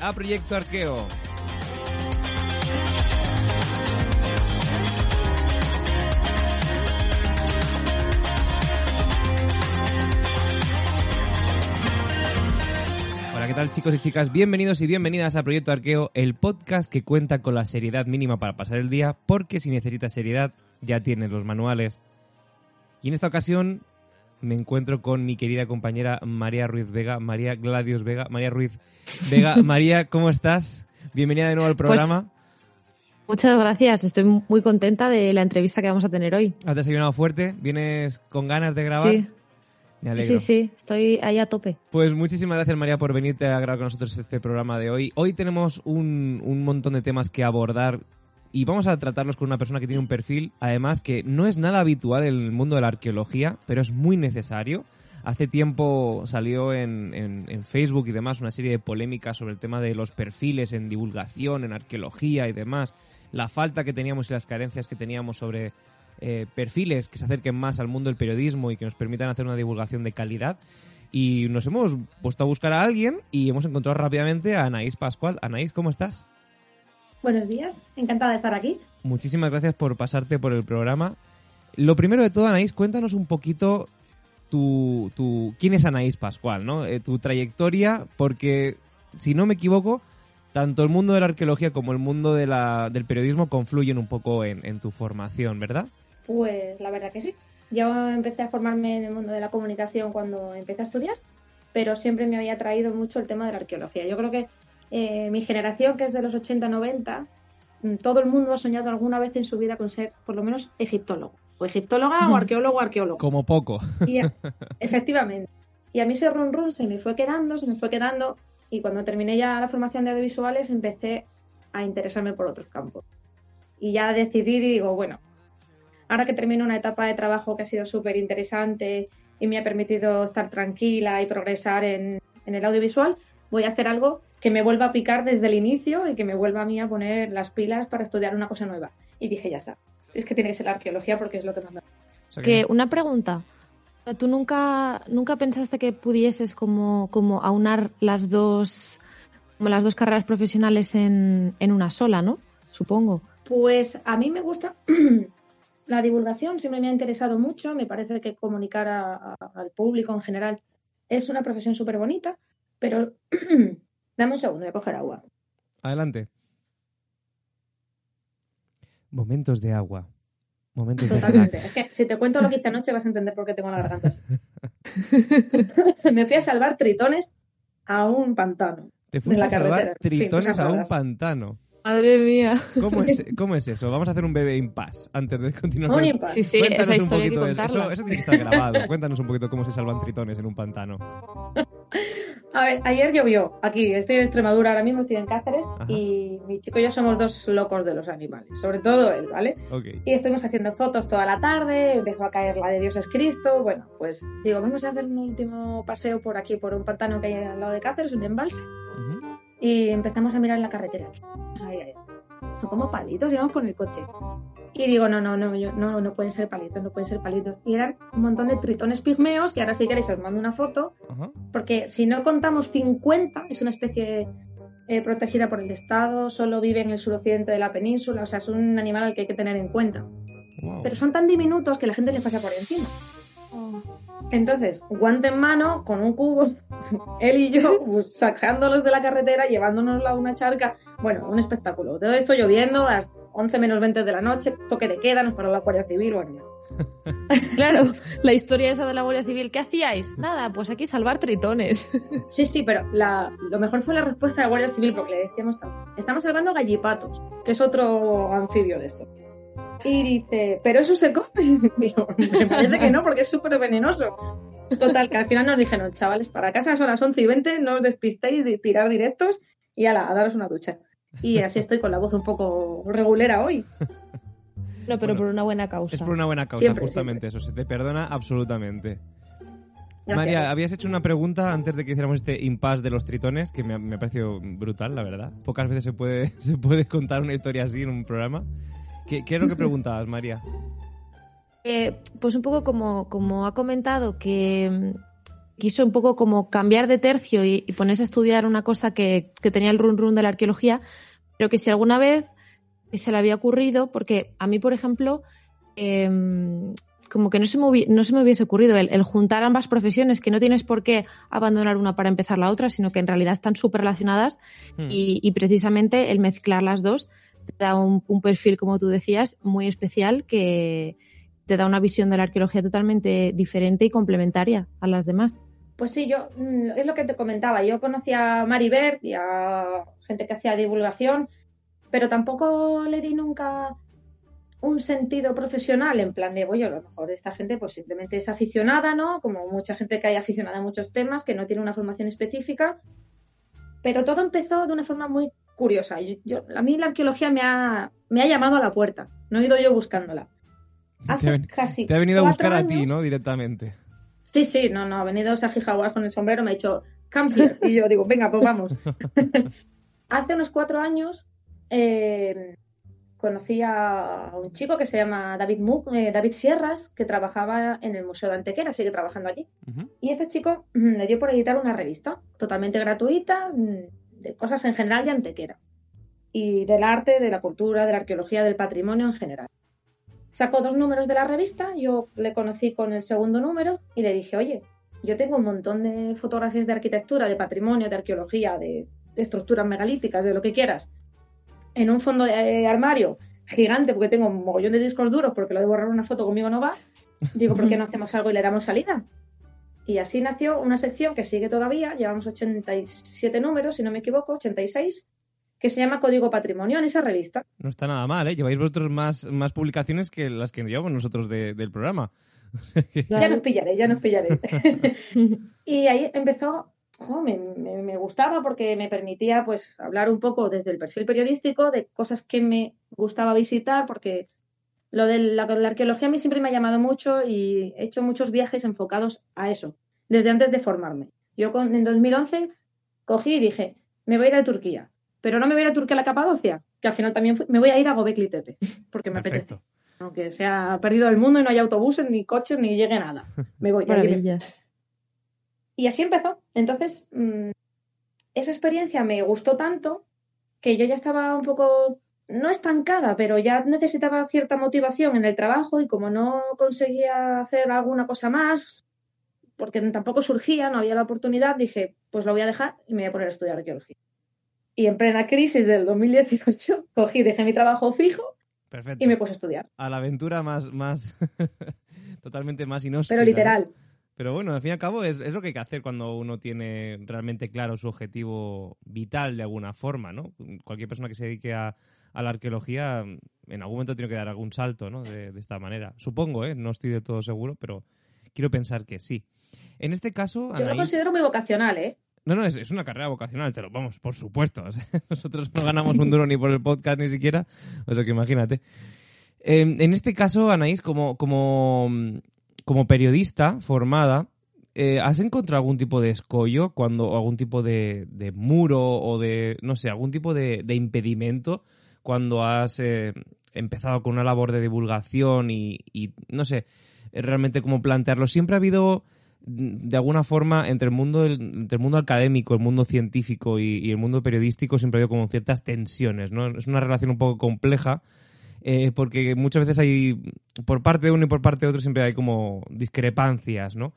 A Proyecto Arqueo. ¿qué tal chicos y chicas? Bienvenidos y bienvenidas a Proyecto Arqueo, el podcast que cuenta con la seriedad mínima para pasar el día, porque si necesitas seriedad ya tienes los manuales. Y en esta ocasión me encuentro con mi querida compañera María Ruiz Vega, María Gladios Vega, María Ruiz Vega. María, ¿cómo estás? Bienvenida de nuevo al programa. Muchas gracias, estoy muy contenta de la entrevista que vamos a tener hoy. ¿Has desayunado fuerte? ¿Vienes con ganas de grabar? Sí. Me alegro. Sí, sí, estoy ahí a tope. Pues muchísimas gracias María por venirte a grabar con nosotros este programa de hoy. Hoy tenemos un, un montón de temas que abordar y vamos a tratarlos con una persona que tiene un perfil, además, que no es nada habitual en el mundo de la arqueología, pero es muy necesario. Hace tiempo salió en, en, Facebook y demás una serie de polémicas sobre el tema de los perfiles en divulgación, en arqueología y demás, la falta que teníamos y las carencias que teníamos sobre eh, perfiles que se acerquen más al mundo del periodismo y que nos permitan hacer una divulgación de calidad. Y nos hemos puesto a buscar a alguien y hemos encontrado rápidamente a Anaís Pascual. Anaís, ¿cómo estás? Buenos días, encantada de estar aquí. Muchísimas gracias por pasarte por el programa. Lo primero de todo, Anaís, cuéntanos un poquito tu, tu quién es Anaís Pascual, ¿no? Eh, tu trayectoria, porque si no me equivoco, tanto el mundo de la arqueología como el mundo de la, del periodismo confluyen un poco en, en, tu formación, ¿verdad? Pues la verdad que sí. Yo empecé a formarme en el mundo de la comunicación cuando empecé a estudiar, pero siempre me había traído mucho el tema de la arqueología. Yo creo que eh, mi generación, que es de los 80-90, todo el mundo ha soñado alguna vez en su vida con ser, por lo menos, egiptólogo. O egiptóloga o arqueólogo o arqueólogo. Como poco. Y, efectivamente. Y a mí ese run run se me fue quedando, se me fue quedando. Y cuando terminé ya la formación de audiovisuales, empecé a interesarme por otros campos. Y ya decidí, y digo, bueno, ahora que termino una etapa de trabajo que ha sido súper interesante y me ha permitido estar tranquila y progresar en, en el audiovisual, voy a hacer algo que me vuelva a picar desde el inicio y que me vuelva a mí a poner las pilas para estudiar una cosa nueva. Y dije, ya está. Es que tiene que ser la arqueología porque es lo que más me sea, que... una pregunta. ¿Tú nunca, nunca pensaste que pudieses como, como aunar las dos, como las dos carreras profesionales en, en una sola, no? Supongo. Pues a mí me gusta la divulgación, siempre me ha interesado mucho. Me parece que comunicar a, a, al público en general es una profesión súper bonita, pero Dame un segundo, voy a coger agua. Adelante. Momentos de agua. Momentos Totalmente. de es que si te cuento lo que hice anoche vas a entender por qué tengo la garganta así. Me fui a salvar tritones a un pantano. Te fuiste a salvar tritones sí, a un pantano. Madre mía. ¿Cómo es, ¿Cómo es, eso? Vamos a hacer un bebé impasse antes de continuar. Un impasse. Sí, sí, Cuéntanos esa un historia hay que poquito eso. contarla. eso. Eso tiene que estar grabado. Cuéntanos un poquito cómo se salvan tritones en un pantano. A ver, ayer llovió aquí, estoy en Extremadura ahora mismo, estoy en Cáceres Ajá. y mi chico y yo somos dos locos de los animales, sobre todo él, ¿vale? Ok. Y estuvimos haciendo fotos toda la tarde, empezó a caer la de Dios es Cristo, bueno, pues digo, vamos a hacer un último paseo por aquí, por un pantano que hay al lado de Cáceres, un embalse, y empezamos a mirar en la carretera. Ahí, ahí. Son como palitos, íbamos con el coche. Y digo, no, no, no, yo, no, no pueden ser palitos, no pueden ser palitos. Y eran un montón de tritones pigmeos, que ahora si queréis os mando una foto, porque si no contamos 50, es una especie eh, protegida por el Estado, solo vive en el suroccidente de la península, o sea, es un animal al que hay que tener en cuenta. Wow. Pero son tan diminutos que la gente les pasa por encima. Entonces, guante en mano, con un cubo, él y yo pues, sacándolos de la carretera, llevándonos a una charca. Bueno, un espectáculo. Todo esto lloviendo a las 11 menos 20 de la noche, toque de queda, nos paró la Guardia Civil, bueno. Claro, la historia esa de la Guardia Civil. ¿Qué hacíais? Nada, pues aquí salvar tritones. Sí, sí, pero la, lo mejor fue la respuesta de la Guardia Civil porque le decíamos, estamos salvando gallipatos, que es otro anfibio de esto. Y dice, pero eso se come. Digo, me parece que no, porque es súper venenoso. Total, que al final nos dijeron, chavales, para casa son las 11 y 20, no os despistéis de tirar directos y ala, a daros una ducha. Y así estoy con la voz un poco regulera hoy. No, pero por una buena causa. Es por una buena causa, Siempre, justamente eso. Se te perdona absolutamente. Gracias. María, habías hecho una pregunta antes de que hiciéramos este impasse de los tritones que me, ha- me ha parecido brutal, la verdad. Pocas veces se puede, se puede contar una historia así en un programa. ¿Qué, qué es lo que preguntabas, María? Eh, pues un poco como, como ha comentado que mm, quiso un poco como cambiar de tercio y, y ponerse a estudiar una cosa que, que tenía el run run de la arqueología, pero que si alguna vez se le había ocurrido, porque a mí, por ejemplo, em, como que no se me, no se me hubiese ocurrido el, el juntar ambas profesiones, que no tienes por qué abandonar una para empezar la otra, sino que en realidad están súper relacionadas Hmm. y, y precisamente el mezclar las dos te da un, perfil, como tú decías, muy especial que te da una visión de la arqueología totalmente diferente y complementaria a las demás. Pues sí, yo mm, es lo que te comentaba. Yo conocía a Mari Bert y a gente que hacía divulgación, pero tampoco le di nunca un sentido profesional en plan de, oye, a lo mejor esta gente pues simplemente es aficionada, ¿no? Como mucha gente que hay aficionada a muchos temas, que no tiene una formación específica. Pero todo empezó de una forma muy curiosa. Yo, yo- a mí la arqueología me ha, me ha llamado a la puerta. No he ido yo buscándola. Te ha, Hace ven- casi te ha venido a buscar a ti, ¿no? Directamente. Sí, sí, no, no, ha venido Saji Jaguar con el sombrero, me ha dicho, come here. Y yo digo, venga, pues vamos. Hace unos cuatro años eh, conocí a un chico que se llama David, eh, David Sierras, que trabajaba en el Museo de Antequera, sigue trabajando allí. Y este chico mm, le dio por editar una revista totalmente gratuita mm, de cosas en general de Antequera. Y del arte, de la cultura, de la arqueología, del patrimonio en general. Sacó dos números de la revista, yo le conocí con el segundo número y le dije, oye, yo tengo un montón de fotografías de arquitectura, de patrimonio, de arqueología, de, de estructuras megalíticas, de lo que quieras, en un fondo de eh, armario gigante, porque tengo un mogollón de discos duros, porque lo de borrar una foto conmigo no va. Digo, ¿por qué no hacemos algo y le damos salida? Y así nació una sección que sigue todavía, llevamos 87 números, si no me equivoco, 86, que se llama Código Patrimonio en esa revista. No está nada mal, ¿eh? Lleváis vosotros más, más publicaciones que las que llevamos nosotros de- del programa. Ya nos pillaré, ya nos pillaré. y ahí empezó, jo, me, me- me gustaba porque me permitía pues hablar un poco desde el perfil periodístico de cosas que me gustaba visitar, porque lo de la, la arqueología a mí siempre me ha llamado mucho y he hecho muchos viajes enfocados a eso, desde antes de formarme. Yo con- en 2011 cogí y dije, me voy a ir a Turquía, pero no me voy a ir a Turquía a la Capadocia, que al final también fui- me voy a ir a Gobekli Tepe, porque me apetece. Aunque se ha perdido el mundo y no hay autobuses, ni coches, ni llegue nada. Me voy. allí me- Maravilla. Y así empezó. Entonces, mm, esa experiencia me gustó tanto que yo ya estaba un poco, no estancada, pero ya necesitaba cierta motivación en el trabajo y como no conseguía hacer alguna cosa más, porque tampoco surgía, no había la oportunidad, dije, pues lo voy a dejar y me voy a poner a estudiar arqueología. Y en plena crisis del 2018, cogí, dejé mi trabajo fijo Perfecto. y me puse a estudiar. A la aventura más, más totalmente más inhóspita. Pero literal. Pero bueno, al fin y al cabo es, es lo que hay que hacer cuando uno tiene realmente claro su objetivo vital de alguna forma, ¿no? Cualquier persona que se dedique a, a la arqueología en algún momento tiene que dar algún salto, ¿no? De, de esta manera. Supongo, ¿eh? No estoy de todo seguro, pero quiero pensar que sí. En este caso, Yo lo Anaís- considero muy vocacional, ¿eh? no, no, es, es una carrera vocacional, te lo vamos, por supuesto. O sea, nosotros no ganamos un duro ni por el podcast ni siquiera, o sea que imagínate. Eh, en este caso, Anaís, como, como, como periodista formada, eh, ¿has encontrado algún tipo de escollo cuando, o algún tipo de, de muro o de, no sé, algún tipo de, de impedimento cuando has eh, empezado con una labor de divulgación y, no sé, realmente cómo plantearlo? Siempre ha habido de alguna forma entre el mundo entre el mundo académico, el mundo científico y, y el mundo periodístico siempre ha habido como ciertas tensiones, ¿no? Es una relación un poco compleja eh, porque muchas veces hay por parte de uno y por parte de otro siempre hay como discrepancias, ¿no?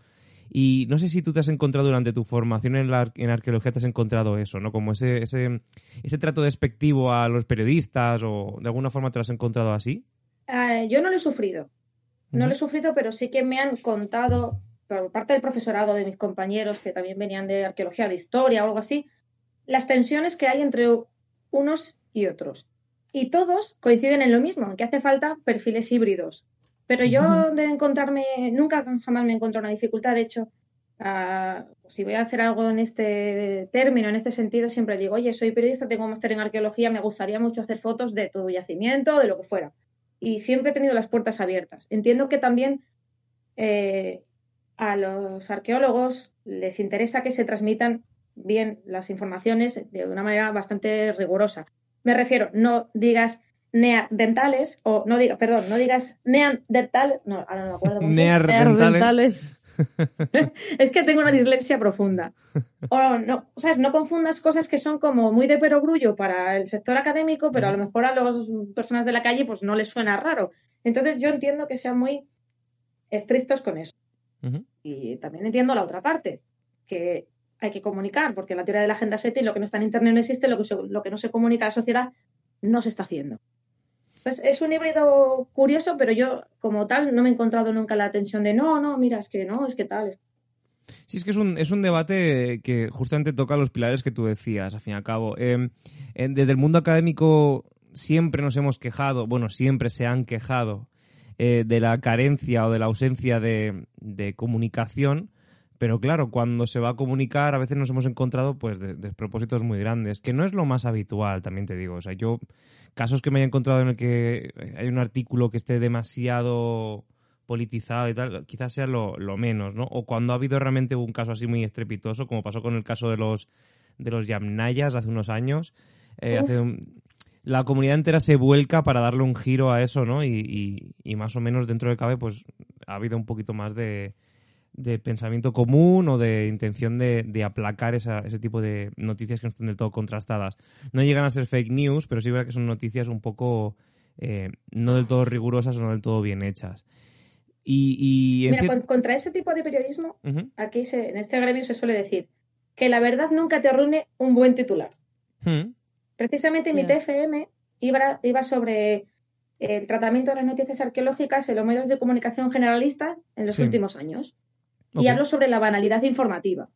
Y no sé si tú te has encontrado durante tu formación en, la, ar- en arqueología, te has encontrado eso, ¿no? Como ese, ese, ese trato despectivo a los periodistas o de alguna forma te lo has encontrado así. Eh, yo no lo he sufrido. No lo he sufrido, pero sí que me han contado por parte del profesorado de mis compañeros que también venían de arqueología, de historia o algo así, las tensiones que hay entre unos y otros. Y todos coinciden en lo mismo, en que hace falta perfiles híbridos. Pero yo de encontrarme, nunca jamás me encontré una dificultad. De hecho, si voy a hacer algo en este término, en este sentido, siempre digo, oye, soy periodista, tengo máster en arqueología, me gustaría mucho hacer fotos de tu yacimiento, de lo que fuera. Y siempre he tenido las puertas abiertas. Entiendo que también eh, a los arqueólogos les interesa que se transmitan bien las informaciones de una manera bastante rigurosa. Me refiero, no digas neandertales o no digas, perdón, no digas neandertales, no, ahora no me acuerdo. Neandertales. es que tengo una dislexia profunda. O no, o sea, no confundas cosas que son como muy de perogrullo para el sector académico, pero a lo mejor a las personas de la calle pues no les suena raro. Entonces yo entiendo que sean muy estrictos con eso. Y también entiendo la otra parte, que hay que comunicar, porque la teoría de la agenda y lo que no está en Internet no existe, lo que, lo que no se comunica a la sociedad no se está haciendo. Pues es un híbrido curioso, pero yo como tal no me he encontrado nunca la tensión de no, no, mira, es que no, es que tal. Sí, es que es un, es un debate que justamente toca los pilares que tú decías, al fin y al cabo. Em, desde el mundo académico siempre nos hemos quejado, bueno, siempre se han quejado eh, de la carencia o de la ausencia de, de, comunicación, pero claro, cuando se va a comunicar a veces nos hemos encontrado pues despropósitos muy grandes, que no es lo más habitual, también te digo. O sea, yo casos que me haya encontrado en el que hay un artículo que esté demasiado politizado y tal, quizás sea lo, menos, ¿no? O cuando ha habido realmente un caso así muy estrepitoso, como pasó con el caso de los de los Yamnayas hace unos años, eh, la comunidad entera se vuelca para darle un giro a eso, ¿no? Y, y más o menos dentro de cabe, pues ha habido un poquito más de, de pensamiento común o de intención de, de aplacar esa, ese tipo de noticias que no están del todo contrastadas. No llegan a ser fake news, pero sí que son noticias un poco eh, no del todo rigurosas o no del todo bien hechas. Y, Mira, contra ese tipo de periodismo, aquí en este gremio se suele decir que la verdad nunca te arruine un buen titular. Precisamente mi TFM iba, iba sobre el tratamiento de las noticias arqueológicas en los medios de comunicación generalistas en los últimos años. Y hablo sobre la banalidad informativa.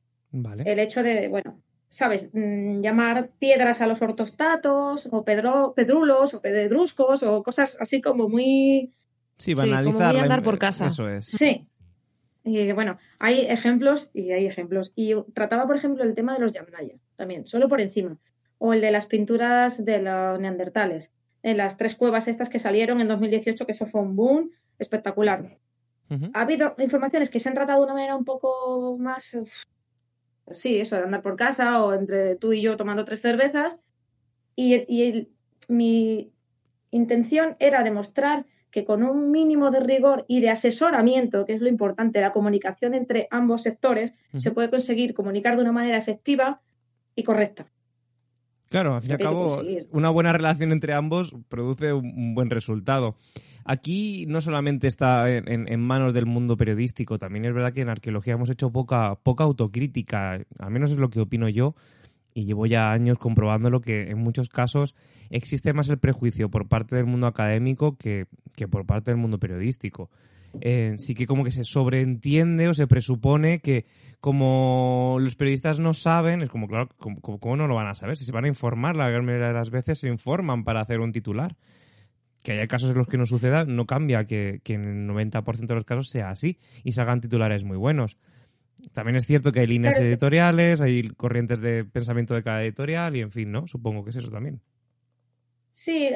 El hecho de, bueno, ¿sabes? Mm, llamar piedras a los ortostatos, o pedro, pedrulos, o pedruscos, o cosas así como muy. Sí, banalizar. Sí, andar por casa. Eso es. Sí. Y bueno, hay ejemplos y hay ejemplos. Y trataba, por ejemplo, el tema de los Yamnaya, también, solo por encima. O el de las pinturas de los neandertales. En las tres cuevas estas que salieron en 2018, que eso fue un boom espectacular. Ha habido informaciones que se han tratado de una manera un poco más, sí, eso, de andar por casa o entre tú y yo tomando tres cervezas. Y, mi intención era demostrar que con un mínimo de rigor y de asesoramiento, que es lo importante, la comunicación entre ambos sectores, se puede conseguir comunicar de una manera efectiva y correcta. Claro, al fin y al cabo, una buena relación entre ambos produce un buen resultado. Aquí no solamente está en, manos del mundo periodístico, también es verdad que en arqueología hemos hecho poca, poca autocrítica, al menos es lo que opino yo, y llevo ya años comprobándolo que en muchos casos existe más el prejuicio por parte del mundo académico que, por parte del mundo periodístico. Eh, sí que como que se sobreentiende o se presupone que como los periodistas no saben, es como, claro, ¿cómo, no lo van a saber? Si se van a informar, la gran mayoría de las veces se informan para hacer un titular que haya casos en los que no suceda, no cambia que, en el 90% de los casos sea así y salgan titulares muy buenos. También es cierto que hay líneas editoriales, hay corrientes de pensamiento de cada editorial y en fin, ¿no? Supongo que es eso también. Sí,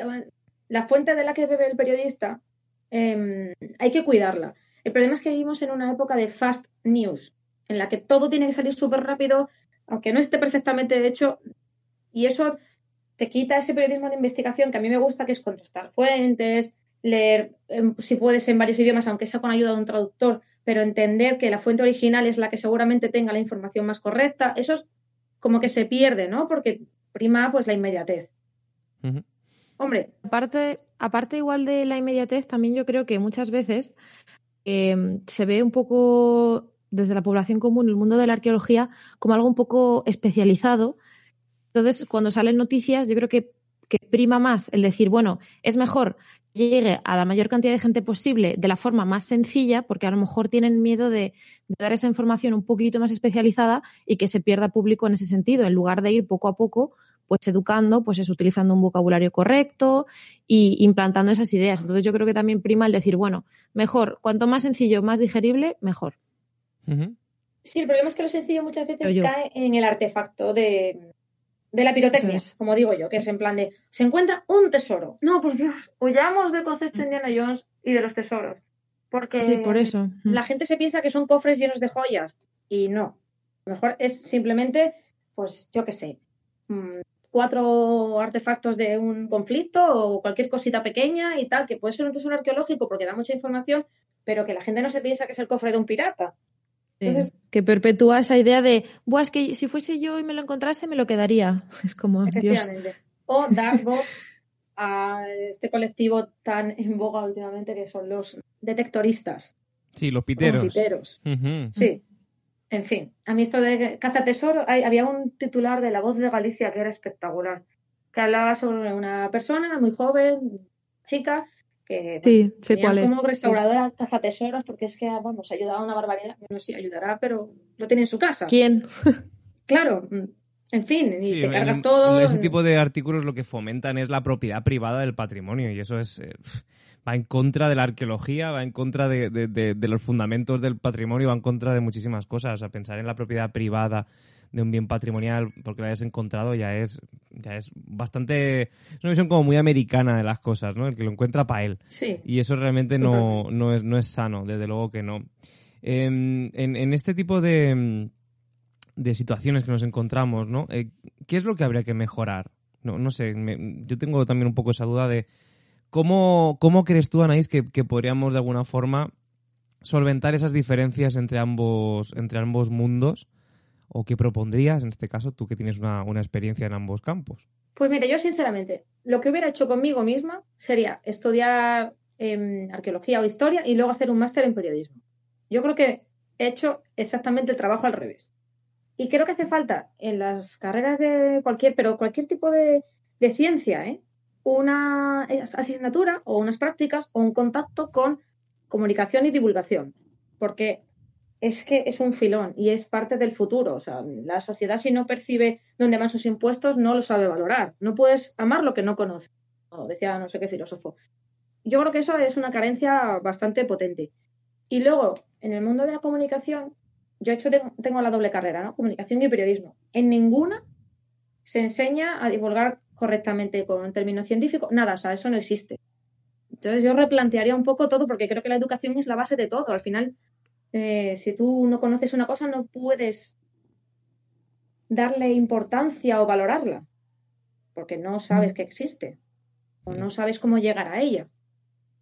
la fuente de la que bebe el periodista em, hay que cuidarla. El problema es que vivimos en una época de fast news, en la que todo tiene que salir súper rápido, aunque no esté perfectamente hecho, y eso te quita ese periodismo de investigación que a mí me gusta, que es contrastar fuentes, leer, em, si puedes, en varios idiomas, aunque sea con ayuda de un traductor, pero entender que la fuente original es la que seguramente tenga la información más correcta. Eso es como que se pierde, ¿no? Porque prima pues la inmediatez. Hombre. Aparte, aparte igual de la inmediatez, también yo creo que muchas veces em, se ve un poco desde la población común el mundo de la arqueología como algo un poco especializado entonces, cuando salen noticias, yo creo que, prima más el decir, bueno, es mejor que llegue a la mayor cantidad de gente posible de la forma más sencilla, porque a lo mejor tienen miedo de, dar esa información un poquito más especializada y que se pierda público en ese sentido, en lugar de ir poco a poco pues educando, pues es utilizando un vocabulario correcto y implantando esas ideas. Entonces yo creo que también prima el decir, bueno, mejor, cuanto más sencillo, más digerible, mejor. Sí, el problema es que lo sencillo muchas veces cae en el artefacto de, la pirotecnia, como digo yo, que es en plan de, se encuentra un tesoro. No, por Dios, huyamos del concepto de Indiana Jones y de los tesoros. Porque sí, por eso. la gente se piensa que son cofres llenos de joyas y no. lo mejor es simplemente, pues yo qué sé, mm, cuatro artefactos de un conflicto o cualquier cosita pequeña y tal, que puede ser un tesoro arqueológico porque da mucha información, pero que la gente no se piensa que es el cofre de un pirata. que perpetúa esa idea de, Buah, es que si fuese yo y me lo encontrase, me lo quedaría. Es como. Efectivamente. O dar voz a este colectivo tan en boga últimamente que son los detectoristas. Sí, los piteros. Los piteros. Sí. En fin, a mí esto de caza tesoro, había un titular de La Voz de Galicia que era espectacular, que hablaba sobre una persona muy joven, chica, que sí, sé cuál como restauradora caza tesoros, porque es que, vamos, ayudaba a una barbaridad. No sé, ayudará, pero lo tiene en su casa. ¿Quién? claro, en fin, y te cargas todo. Ese tipo de artículos lo que fomentan es la propiedad privada del patrimonio, y eso es. Eh, va en contra de la arqueología, va en contra de, los fundamentos del patrimonio, va en contra de muchísimas cosas. O sea, pensar en la propiedad privada de un bien patrimonial porque lo hayas encontrado ya es, ya es bastante... Es una visión como muy americana de las cosas, ¿no? El que lo encuentra para él. Sí. Y eso realmente no, no, es, no es sano, desde luego que no. Em, en, este tipo de, de situaciones que nos encontramos, ¿no? Eh, ¿Qué es lo que habría que mejorar? No, no sé, yo tengo también un poco esa duda de ¿Cómo, cómo crees tú, Anaís, que, podríamos de alguna forma solventar esas diferencias entre ambos, entre ambos mundos? ¿O qué propondrías, en este caso, tú que tienes una, experiencia en ambos campos? Pues mira, yo sinceramente, lo que hubiera hecho conmigo misma sería estudiar em, arqueología o historia y luego hacer un máster en periodismo. Yo creo que he hecho exactamente el trabajo al revés. Y creo que hace falta en las carreras de cualquier, pero cualquier tipo de, de ciencia, ¿eh? Una asignatura o unas prácticas o un contacto con comunicación y divulgación, porque es que es un filón y es parte del futuro. O sea, la sociedad si no percibe dónde van sus impuestos no lo sabe valorar. No puedes amar lo que no conoces. decía no sé qué filósofo. Yo creo que eso es una carencia bastante potente. Y luego, en el mundo de la comunicación, yo hecho tengo la doble carrera, ¿no? Comunicación y periodismo. En ninguna se enseña a divulgar correctamente con un término científico, nada, o sea, eso no existe. Entonces yo replantearía un poco todo porque creo que la educación es la base de todo. Al final, eh, si tú no conoces una cosa, no puedes darle importancia o valorarla porque no sabes que existe o no sabes cómo llegar a ella.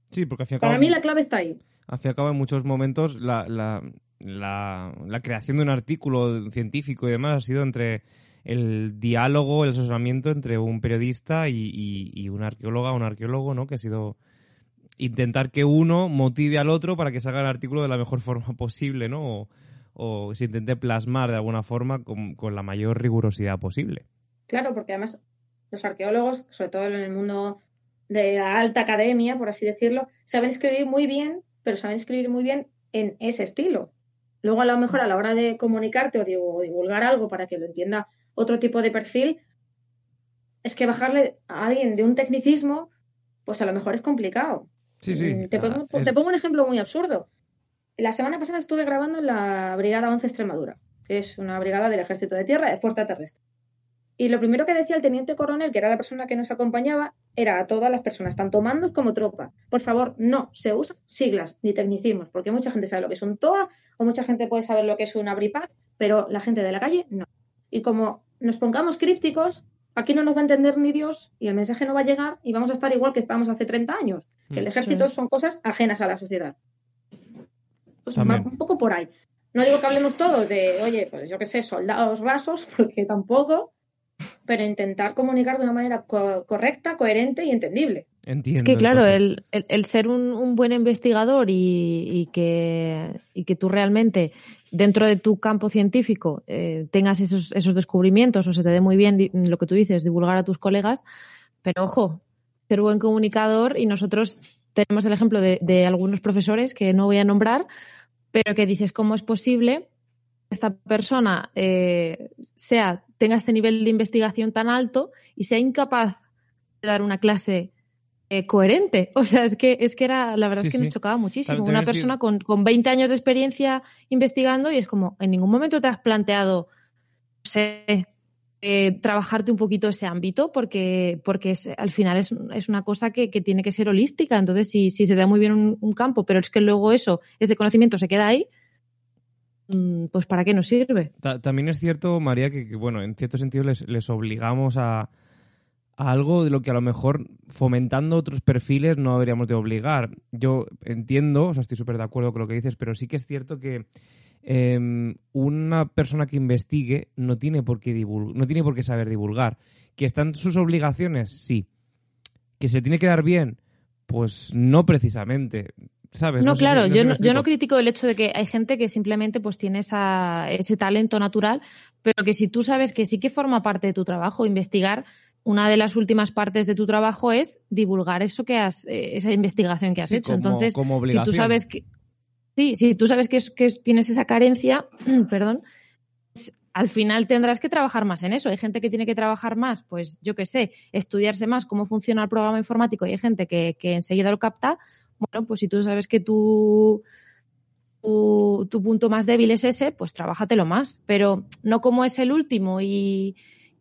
Sí, porque hacia Para mí la clave está ahí. Hacia cabo en muchos momentos la, la, la, la creación de un artículo científico y demás ha sido entre el diálogo, el asesoramiento entre un periodista y, una arqueóloga o un arqueólogo, ¿no? Que ha sido intentar que uno motive al otro para que salga el artículo de la mejor forma posible, ¿no? O, se intente plasmar de alguna forma con, con, la mayor rigurosidad posible. Claro, porque además los arqueólogos, sobre todo en el mundo de la alta academia, por así decirlo, saben escribir muy bien, pero saben escribir muy bien en ese estilo. Luego, a lo mejor, a la hora de comunicarte o divulgar algo para que lo entienda otro tipo de perfil, es que bajarle a alguien de un tecnicismo, pues a lo mejor es complicado. Sí, sí. Mm, te, pongo, te pongo un ejemplo muy absurdo. La semana pasada estuve grabando en la Brigada 11 Extremadura, que es una brigada del Ejército de Tierra de Fuerza Terrestre. Y lo primero que decía el teniente coronel, que era la persona que nos acompañaba, era a todas las personas, tanto mandos como tropa. Por favor, no se usan siglas ni tecnicismos, porque mucha gente sabe lo que es un TOA o mucha gente puede saber lo que es un abripac, pero la gente de la calle no. Y como nos pongamos crípticos, aquí no nos va a entender ni Dios y el mensaje no va a llegar y vamos a estar igual que estábamos hace 30 años, que el mm, ejército son cosas ajenas a la sociedad. Pues un poco por ahí. No digo que hablemos todos de, oye, pues yo qué sé, soldados rasos, porque tampoco, pero intentar comunicar de una manera correcta, coherente y entendible. es que claro, el, ser un, buen investigador y, que, y que tú realmente dentro de tu campo científico eh, tengas esos, esos descubrimientos o se te dé muy bien lo que tú dices, divulgar a tus colegas, pero ojo, ser buen comunicador y nosotros tenemos el ejemplo de, algunos profesores que no voy a nombrar, pero que dices cómo es posible esta persona eh, sea tenga este nivel de investigación tan alto y sea incapaz de dar una clase eh, coherente. O sea, es que, es que era, la verdad Sí, es que sí. nos chocaba muchísimo. Una decir- persona con, con 20 años de experiencia investigando y es como, en ningún momento te has planteado, no sé, eh, trabajarte un poquito ese ámbito porque, porque es- al final es, es una cosa que, que tiene que ser holística. Entonces, si, si se da muy bien un, un campo, pero es que luego eso, ese conocimiento se queda ahí, pues ¿para qué nos sirve? Ta- también es cierto, María, que, bueno, en cierto sentido les, obligamos a, algo de lo que a lo mejor fomentando otros perfiles no deberíamos de obligar. Yo entiendo, o sea, estoy súper de acuerdo con lo que dices, pero sí que es cierto que em, una persona que investigue no tiene por qué no tiene por qué saber divulgar. ¿Que están sus obligaciones? Sí. ¿Que se tiene que dar bien? Pues no precisamente. ¿Sabes? No, si- claro, yo, no, yo no critico el hecho de que hay gente que simplemente pues tiene esa, ese talento natural, pero que si tú sabes que sí que forma parte de tu trabajo, investigar, una de las últimas partes de tu trabajo es divulgar eso que has, eh, esa investigación que has Sí, hecho. como- Entonces, como si tú sabes que sí, si tú sabes que, es- que es- tienes esa carencia, perdón, pues, al final tendrás que trabajar más en eso. Hay gente que tiene que trabajar más, pues yo qué sé, estudiarse más cómo funciona el programa informático y hay gente que, que enseguida lo capta. Bueno, pues si tú sabes que tu, tu punto más débil es ese, pues trabájatelo más. Pero no como es el último y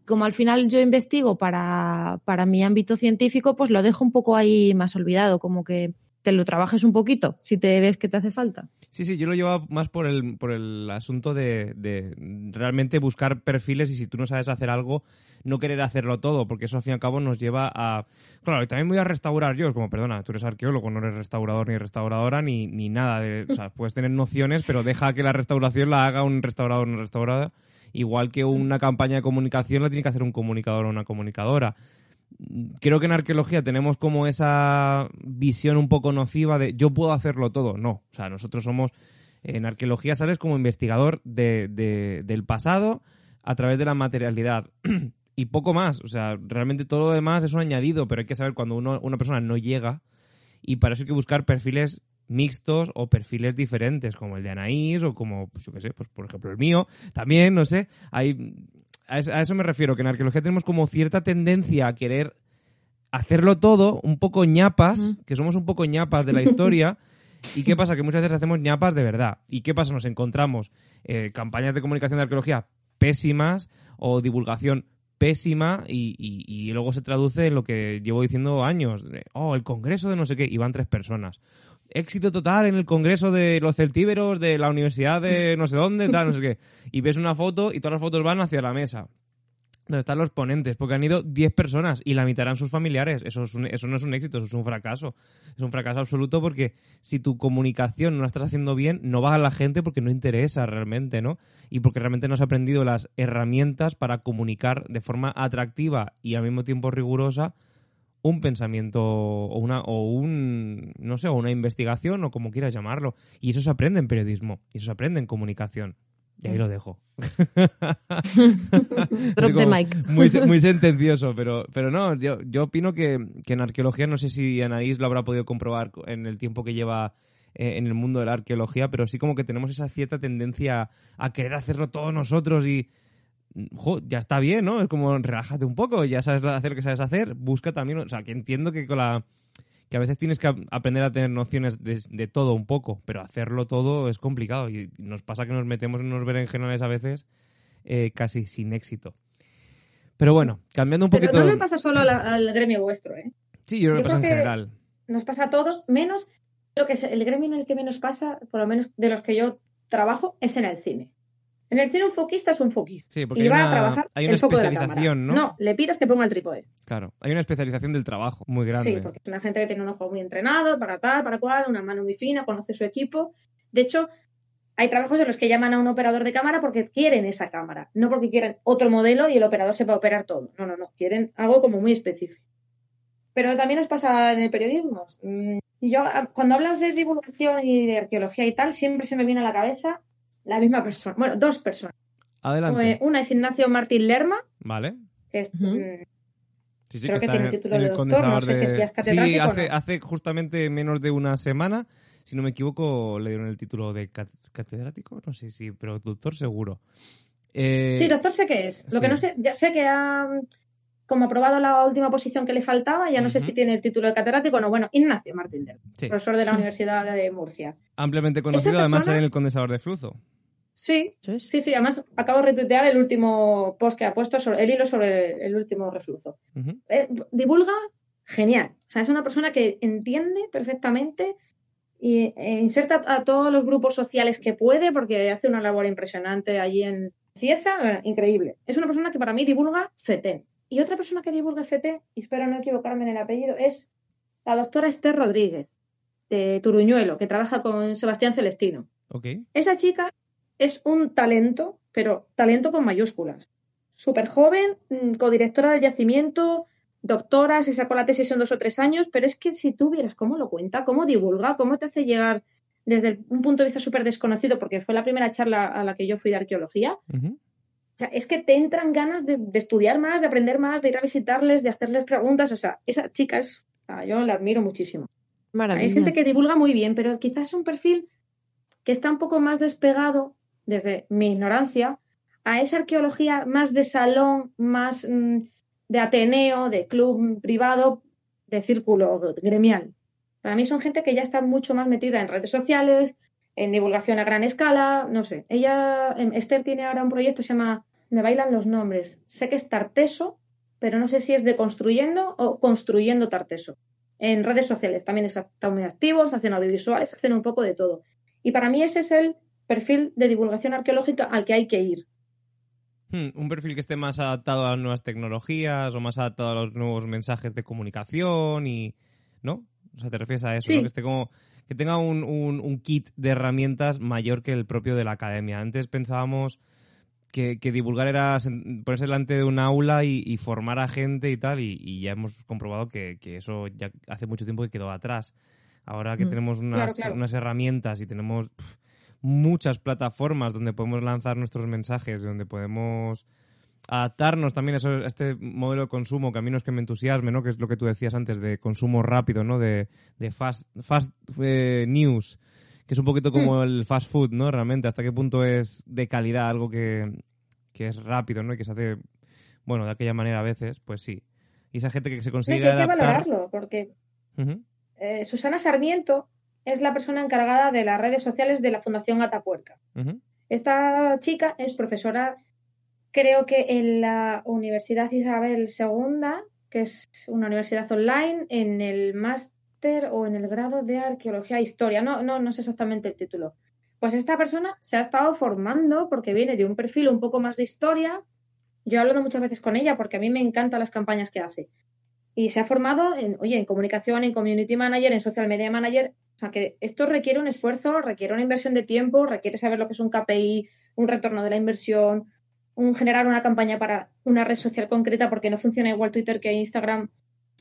como al final yo investigo para, para mi ámbito científico, pues lo dejo un poco ahí más olvidado, como que te lo trabajes un poquito si te ves que te hace falta. Sí, sí, yo lo llevo más por el, por el asunto de, de realmente buscar perfiles y si tú no sabes hacer algo, no querer hacerlo todo, porque eso al fin y al cabo nos lleva a... Claro, y también voy a restaurar yo, es como, perdona, tú eres arqueólogo, no eres restaurador ni restauradora ni, ni nada. O sea, puedes tener nociones, pero deja que la restauración la haga un restaurador o una restauradora, igual que una campaña de comunicación la tiene que hacer un comunicador o una comunicadora creo que en arqueología tenemos como esa visión un poco nociva de yo puedo hacerlo todo. No, o sea, nosotros somos, en arqueología sales como investigador de, de- del pasado a través de la materialidad. y poco más, o sea, realmente todo lo demás es un añadido, pero hay que saber cuando uno, una persona no llega. Y para eso hay que buscar perfiles mixtos o perfiles diferentes, como el de Anaís o como, pues yo qué sé, pues por ejemplo el mío, también, no sé, hay, a eso, me refiero, que en arqueología tenemos como cierta tendencia a querer hacerlo todo un poco ñapas, que somos un poco ñapas de la historia. ¿Y qué pasa? Que muchas veces hacemos ñapas de verdad. ¿Y qué pasa? Nos encontramos eh, campañas de comunicación de arqueología pésimas o divulgación pésima y, y- y luego se traduce en lo que llevo diciendo años. oh, el congreso de no sé qué, y van tres personas. Éxito total en el congreso de los celtíberos de la universidad de no sé dónde, tal, no sé qué. Y ves una foto y todas las fotos van hacia la mesa donde están los ponentes, porque han ido 10 personas y la mitad eran sus familiares. Eso, es un- eso no es un éxito, eso es un fracaso. Es un fracaso absoluto porque si tu comunicación no la estás haciendo bien, no va a la gente porque no interesa realmente, ¿no? Y porque realmente no has aprendido las herramientas para comunicar de forma atractiva y al mismo tiempo rigurosa un pensamiento o una o un no sé o una investigación o como quieras llamarlo. Y eso se aprende en periodismo y eso se aprende en comunicación. Y ahí lo dejo. Drop the mic. Muy, muy sentencioso, pero, pero no, yo, yo opino que, que en arqueología, no sé si Anaís lo habrá podido comprobar co- en el tiempo que lleva eh, en el mundo de la arqueología, pero sí como que tenemos esa cierta tendencia a querer hacerlo todos nosotros y jo, ya está bien, ¿no? Es como relájate un poco, ya sabes hacer lo que sabes hacer, busca también, o sea, que entiendo que con la que a veces tienes que ap- aprender a tener nociones de, de todo un poco, pero hacerlo todo es complicado y nos pasa que nos metemos en unos berenjenales a veces eh, casi sin éxito. Pero bueno, cambiando un Pero poquito... no le pasa solo la- al gremio vuestro, ¿eh? Sí, yo creo yo pasa en creo que- general. Nos pasa a todos, menos lo que el gremio en el que menos pasa, por lo menos de los que yo trabajo, es en el cine. En el cine un foquista es un foquista. Sí, porque y hay va una, a trabajar hay una el foco de la especialización. ¿no? No, le pidas que ponga el trípode. Claro, hay una especialización del trabajo muy grande. Sí, porque es una gente que tiene un ojo muy entrenado, para tal, para cual, una mano muy fina, conoce su equipo. De hecho, hay trabajos en los que llaman a un operador de cámara porque quieren esa cámara, no porque quieren otro modelo y el operador sepa operar todo. No, no, no, quieren algo como muy específico. Pero también nos pasa en el periodismo. Mm, Yo, cuando hablas de divulgación y de arqueología y tal, siempre se me viene a la cabeza la misma persona. Bueno, dos personas. Adelante. Eh, Una es Ignacio Martín Lerma, Vale. que es, mm, Sí, sí, Creo que tiene en- título en de el doctor, no sé si de- es Sí, catedrático o hace, no. hace justamente menos de una semana, si no me equivoco, le dieron el título de cat- catedrático, no sé si, pero doctor seguro. Eh, Sí, doctor sé que es. Lo sí. que no sé, ya sé que ha, como aprobado la última posición que le faltaba, ya no sé si tiene el título de catedrático o no. Bueno, Ignacio Martín del, Sí. profesor de la Universidad de Murcia. Ampliamente conocido, Esa además, persona- en el condensador de flujo. Sí, sí, sí. Además, acabo de retuitear el último post que ha puesto, sobre, el hilo sobre el último reflujo. Eh, divulga genial. O sea, es una persona que entiende perfectamente y e inserta a todos los grupos sociales que puede porque hace una labor impresionante allí en Cieza, eh, increíble. Es una persona que para mí divulga FETEN. Y otra persona que divulga FETEN, y espero no equivocarme en el apellido, es la doctora Esther Rodríguez, de Turuñuelo, que trabaja con Sebastián Celestino. Esa chica es un talento, pero talento con mayúsculas. Súper joven, mm, codirectora del yacimiento, doctora, se sacó la tesis en dos o tres años, pero es que si tú vieras cómo lo cuenta, cómo divulga, cómo te hace llegar desde un punto de vista súper desconocido, porque fue la primera charla a la que yo fui de arqueología. O sea, es que te entran ganas de, de estudiar más, de aprender más, de ir a visitarles, de hacerles preguntas. O sea, esa chica es, yo la admiro muchísimo. Maravilla. Hay gente que divulga muy bien, pero quizás es un perfil que está un poco más despegado, desde mi ignorancia, a esa arqueología más de salón, más mm, de Ateneo, de club privado, de círculo gremial. Para mí son gente que ya está mucho más metida en redes sociales, en divulgación a gran escala, no sé. Ella, em, Esther tiene ahora un proyecto que se llama, me bailan los nombres, sé que es Tarteso, pero no sé si es de construyendo o construyendo Tarteso en redes sociales también están muy activos, hacen audiovisuales, hacen un poco de todo. Y para mí ese es el perfil de divulgación arqueológica al que hay que ir. Hmm, Un perfil que esté más adaptado a las nuevas tecnologías o más adaptado a los nuevos mensajes de comunicación y... ¿No? O sea, te refieres a eso, Sí. ¿no? Que esté como... Que tenga un, un- un kit de herramientas mayor que el propio de la academia. Antes pensábamos que, que divulgar era ponerse delante de un aula y, y formar a gente y tal, y, y ya hemos comprobado que, que eso ya hace mucho tiempo que quedó atrás. Ahora que Mm. tenemos unas, claro. unas herramientas y tenemos muchas plataformas donde podemos lanzar nuestros mensajes, donde podemos adaptarnos también a, eso- a este modelo de consumo que a mí no es que me entusiasme, ¿no? Que es lo que tú decías antes de consumo rápido, ¿no? De, de fast, fast eh, news, que es un poquito como el fast food, ¿no? Realmente, hasta qué punto es de calidad algo que, que es rápido, ¿no? Y que se hace, bueno, de aquella manera a veces, pues sí. Y esa gente que se consigue hay que adaptar... valorarlo, porque eh, Susana Sarmiento es la persona encargada de las redes sociales de la Fundación Atapuerca. Esta chica es profesora, creo que en la Universidad Isabel II, que es una universidad online, en el máster o en el grado de Arqueología e Historia. No, no, no sé exactamente el título. Pues esta persona se ha estado formando porque viene de un perfil un poco más de historia. Yo he hablado muchas veces con ella porque a mí me encantan las campañas que hace. Y se ha formado en, oye, en comunicación, en community manager, en social media manager. O sea que esto requiere un esfuerzo, requiere una inversión de tiempo, requiere saber lo que es un KPI, un retorno de la inversión, un generar una campaña para una red social concreta porque no funciona igual Twitter que Instagram.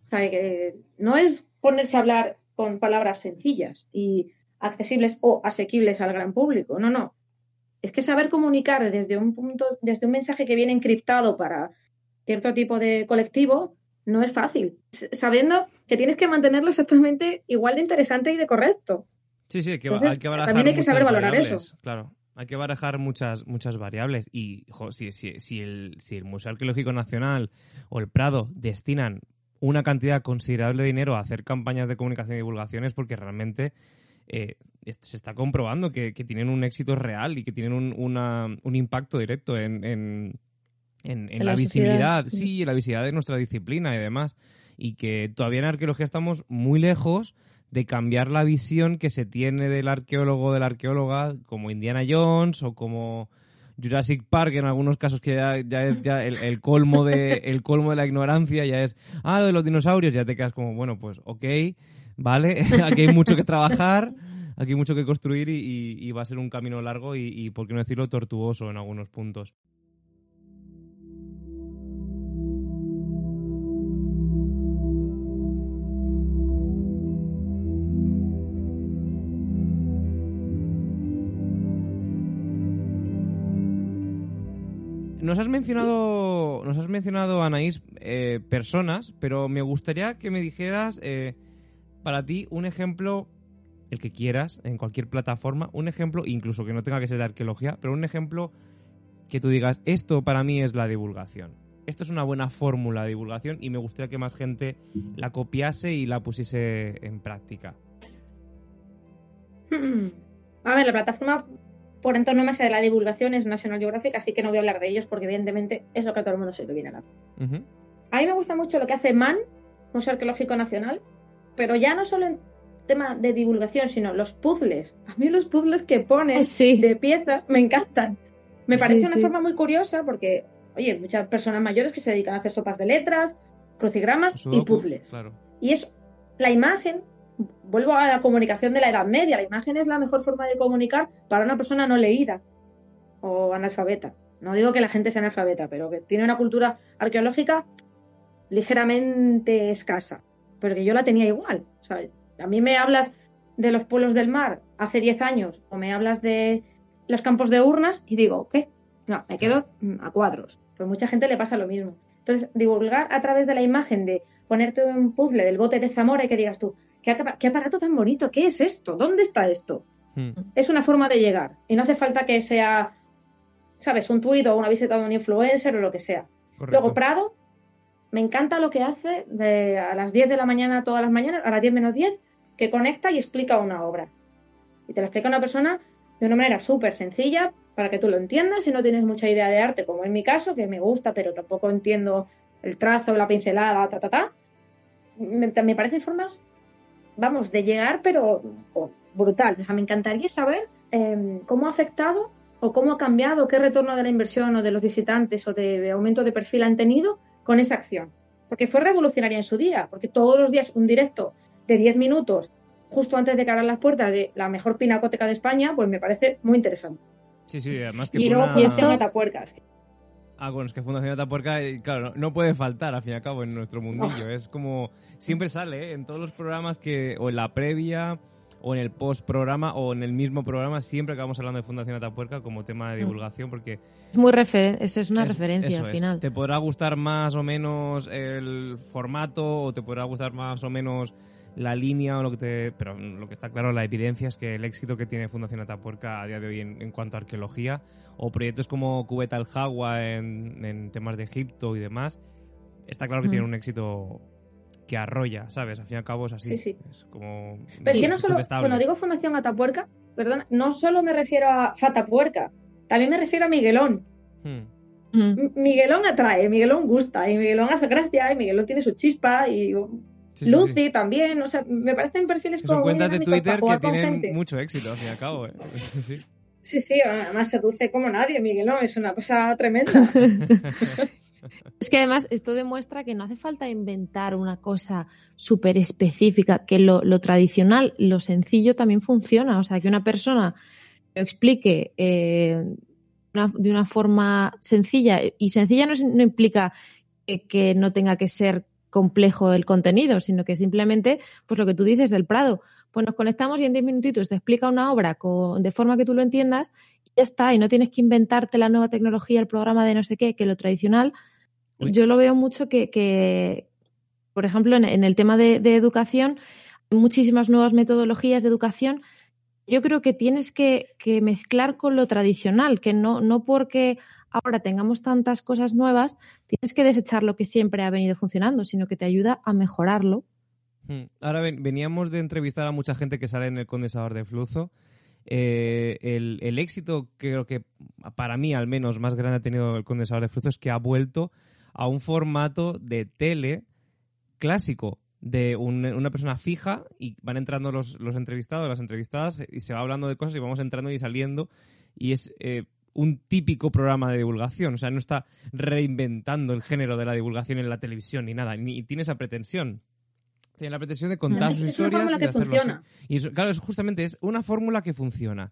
O sea, que no es ponerse a hablar con palabras sencillas y accesibles o asequibles al gran público. No, no. Es que saber comunicar desde un punto, desde un mensaje que viene encriptado para cierto tipo de colectivo no es fácil. Sabiendo que tienes que mantenerlo exactamente igual de interesante y de correcto. Sí, sí, hay que, Entonces, hay que también hay que saber valorar eso. Claro, hay que barajar muchas, muchas variables. Y jo, si, si, si, el, si el Museo Arqueológico Nacional o el Prado destinan una cantidad considerable de dinero a hacer campañas de comunicación y divulgación es porque realmente eh, se está comprobando que, que tienen un éxito real y que tienen un, una- un impacto directo en, en, en- en En la, la visibilidad, sociedad. sí, en la visibilidad de nuestra disciplina y demás. Y que todavía en arqueología estamos muy lejos de cambiar la visión que se tiene del arqueólogo o de la arqueóloga como Indiana Jones o como Jurassic Park en algunos casos que ya, ya es ya el, el colmo de el colmo de la ignorancia ya es ah lo de los dinosaurios ya te quedas como bueno pues ok vale aquí hay mucho que trabajar aquí hay mucho que construir y, y- y va a ser un camino largo y, y por qué no decirlo tortuoso en algunos puntos Nos has mencionado, nos has mencionado Anaís, eh, personas, pero me gustaría que me dijeras eh, para ti un ejemplo, el que quieras, en cualquier plataforma, un ejemplo, incluso que no tenga que ser de arqueología, pero un ejemplo que tú digas, esto para mí es la divulgación. esto es una buena fórmula de divulgación y me gustaría que más gente la copiase y la pusiese en práctica. A ver, la plataforma por entorno más de la divulgación es National Geographic, así que no voy a hablar de ellos porque evidentemente es lo que a todo el mundo se le viene a la. A mí me gusta mucho lo que hace MAN, Museo Arqueológico Nacional, pero ya no solo en tema de divulgación, sino los puzzles. A mí los puzzles que pones de piezas me encantan. Me parece una forma muy curiosa porque, oye, muchas personas mayores que se dedican a hacer sopas de letras, crucigramas y puzzles. Y es la imagen, vuelvo a la comunicación de la Edad Media, la imagen es la mejor forma de comunicar para una persona no leída o analfabeta. No digo que la gente sea analfabeta, pero que tiene una cultura arqueológica ligeramente escasa, pero que yo la tenía igual. O sea, a mí me hablas de los pueblos del mar hace 10 años o me hablas de los campos de urnas y digo, ¿qué? No, me quedo mm, a cuadros. Pues mucha gente le pasa lo mismo. Entonces, divulgar a través de la imagen de ponerte un puzzle del bote de Zamora y que digas tú, ¿qué, aparato tan bonito? ¿Qué es esto? ¿Dónde está esto? Hmm. Es una forma de llegar. Y no hace falta que sea, ¿sabes? Un tuit o una visita de un influencer o lo que sea. Luego, Prado, me encanta lo que hace de a las 10 de la mañana todas las mañanas, a las 10 menos 10, que conecta y explica una obra. Y te la explica una persona de una manera súper sencilla para que tú lo entiendas si no tienes mucha idea de arte, como en mi caso, que me gusta, pero tampoco entiendo el trazo, la pincelada, ta, ta, ta. Me, me parecen formas, vamos, de llegar, pero brutal. O sea, me encantaría saber em, cómo ha afectado o cómo ha cambiado, qué retorno de la inversión o de los visitantes o de aumento de perfil han tenido con esa acción. Porque fue revolucionaria en su día, porque todos los días un directo de 10 minutos justo antes de que abran las puertas de la mejor pinacoteca de España, pues me parece muy interesante. Sí, sí, además que Y luego Fundación Atapuercas. Ah, bueno, es que Fundación Atapuerca, eh, claro, no puede faltar, al fin y al cabo, en nuestro mundillo. Es como, siempre sale, ¿eh? en todos los programas que, o en la previa, o en el post programa, o en el mismo programa, siempre acabamos hablando de Fundación Atapuerca como tema de mm. divulgación, porque... Es muy refer eso es una referencia al final. Te podrá gustar más o menos el formato, o te podrá gustar más o menos la línea o lo que te... Pero lo que está claro, la evidencia es que el éxito que tiene Fundación Atapuerca a día de hoy en, cuanto a arqueología o proyectos como Cubeta al Jagua en, temas de Egipto y demás, está claro que tiene un éxito que arrolla, ¿sabes? Al fin y al cabo es así. Sí, sí. Es como... Pero yo no solo, cuando digo Fundación Atapuerca, perdón, no solo me refiero a Fatapuerca, también me refiero a Miguelón. Hmm. Miguelón atrae, Miguelón gusta, y Miguelón hace gracia, y Miguelón tiene su chispa, y Lucy también, o sea, me parecen perfiles como. Son cuentas de Twitter que tienen mucho éxito, al fin y al cabo. ¿eh? sí. Sí, además seduce como nadie, Miguel, ¿no? Es una cosa tremenda. es que además esto demuestra que no hace falta inventar una cosa súper específica, que lo, tradicional, lo sencillo también funciona. O sea, que una persona lo explique eh, de una forma sencilla, y sencilla no, implica que no tenga que ser complejo el contenido, sino que simplemente, pues lo que tú dices del Prado, pues nos conectamos y en 10 minutitos te explica una obra con, de forma que tú lo entiendas y ya está, y no tienes que inventarte la nueva tecnología, el programa de no sé qué, que lo tradicional, yo lo veo mucho que, por ejemplo, en, el tema de, de educación, hay muchísimas nuevas metodologías de educación. Yo creo que tienes que, que, mezclar con lo tradicional, que no, no porque ahora tengamos tantas cosas nuevas, tienes que desechar lo que siempre ha venido funcionando, sino que te ayuda a mejorarlo. Hmm. Ahora veníamos de entrevistar a mucha gente que sale en el condensador de flujo. Eh, el, éxito creo que para mí al menos más grande ha tenido el condensador de flujo es que ha vuelto a un formato de tele clásico de una persona fija y van entrando los, los, entrevistados, las entrevistadas y se va hablando de cosas y vamos entrando y saliendo y es eh, un típico programa de divulgación, o sea, no está reinventando el género de la divulgación en la televisión ni nada, ni tiene esa pretensión. Tiene la pretensión de contar sus historias y de hacerlo así. Y claro, es justamente es una fórmula que funciona.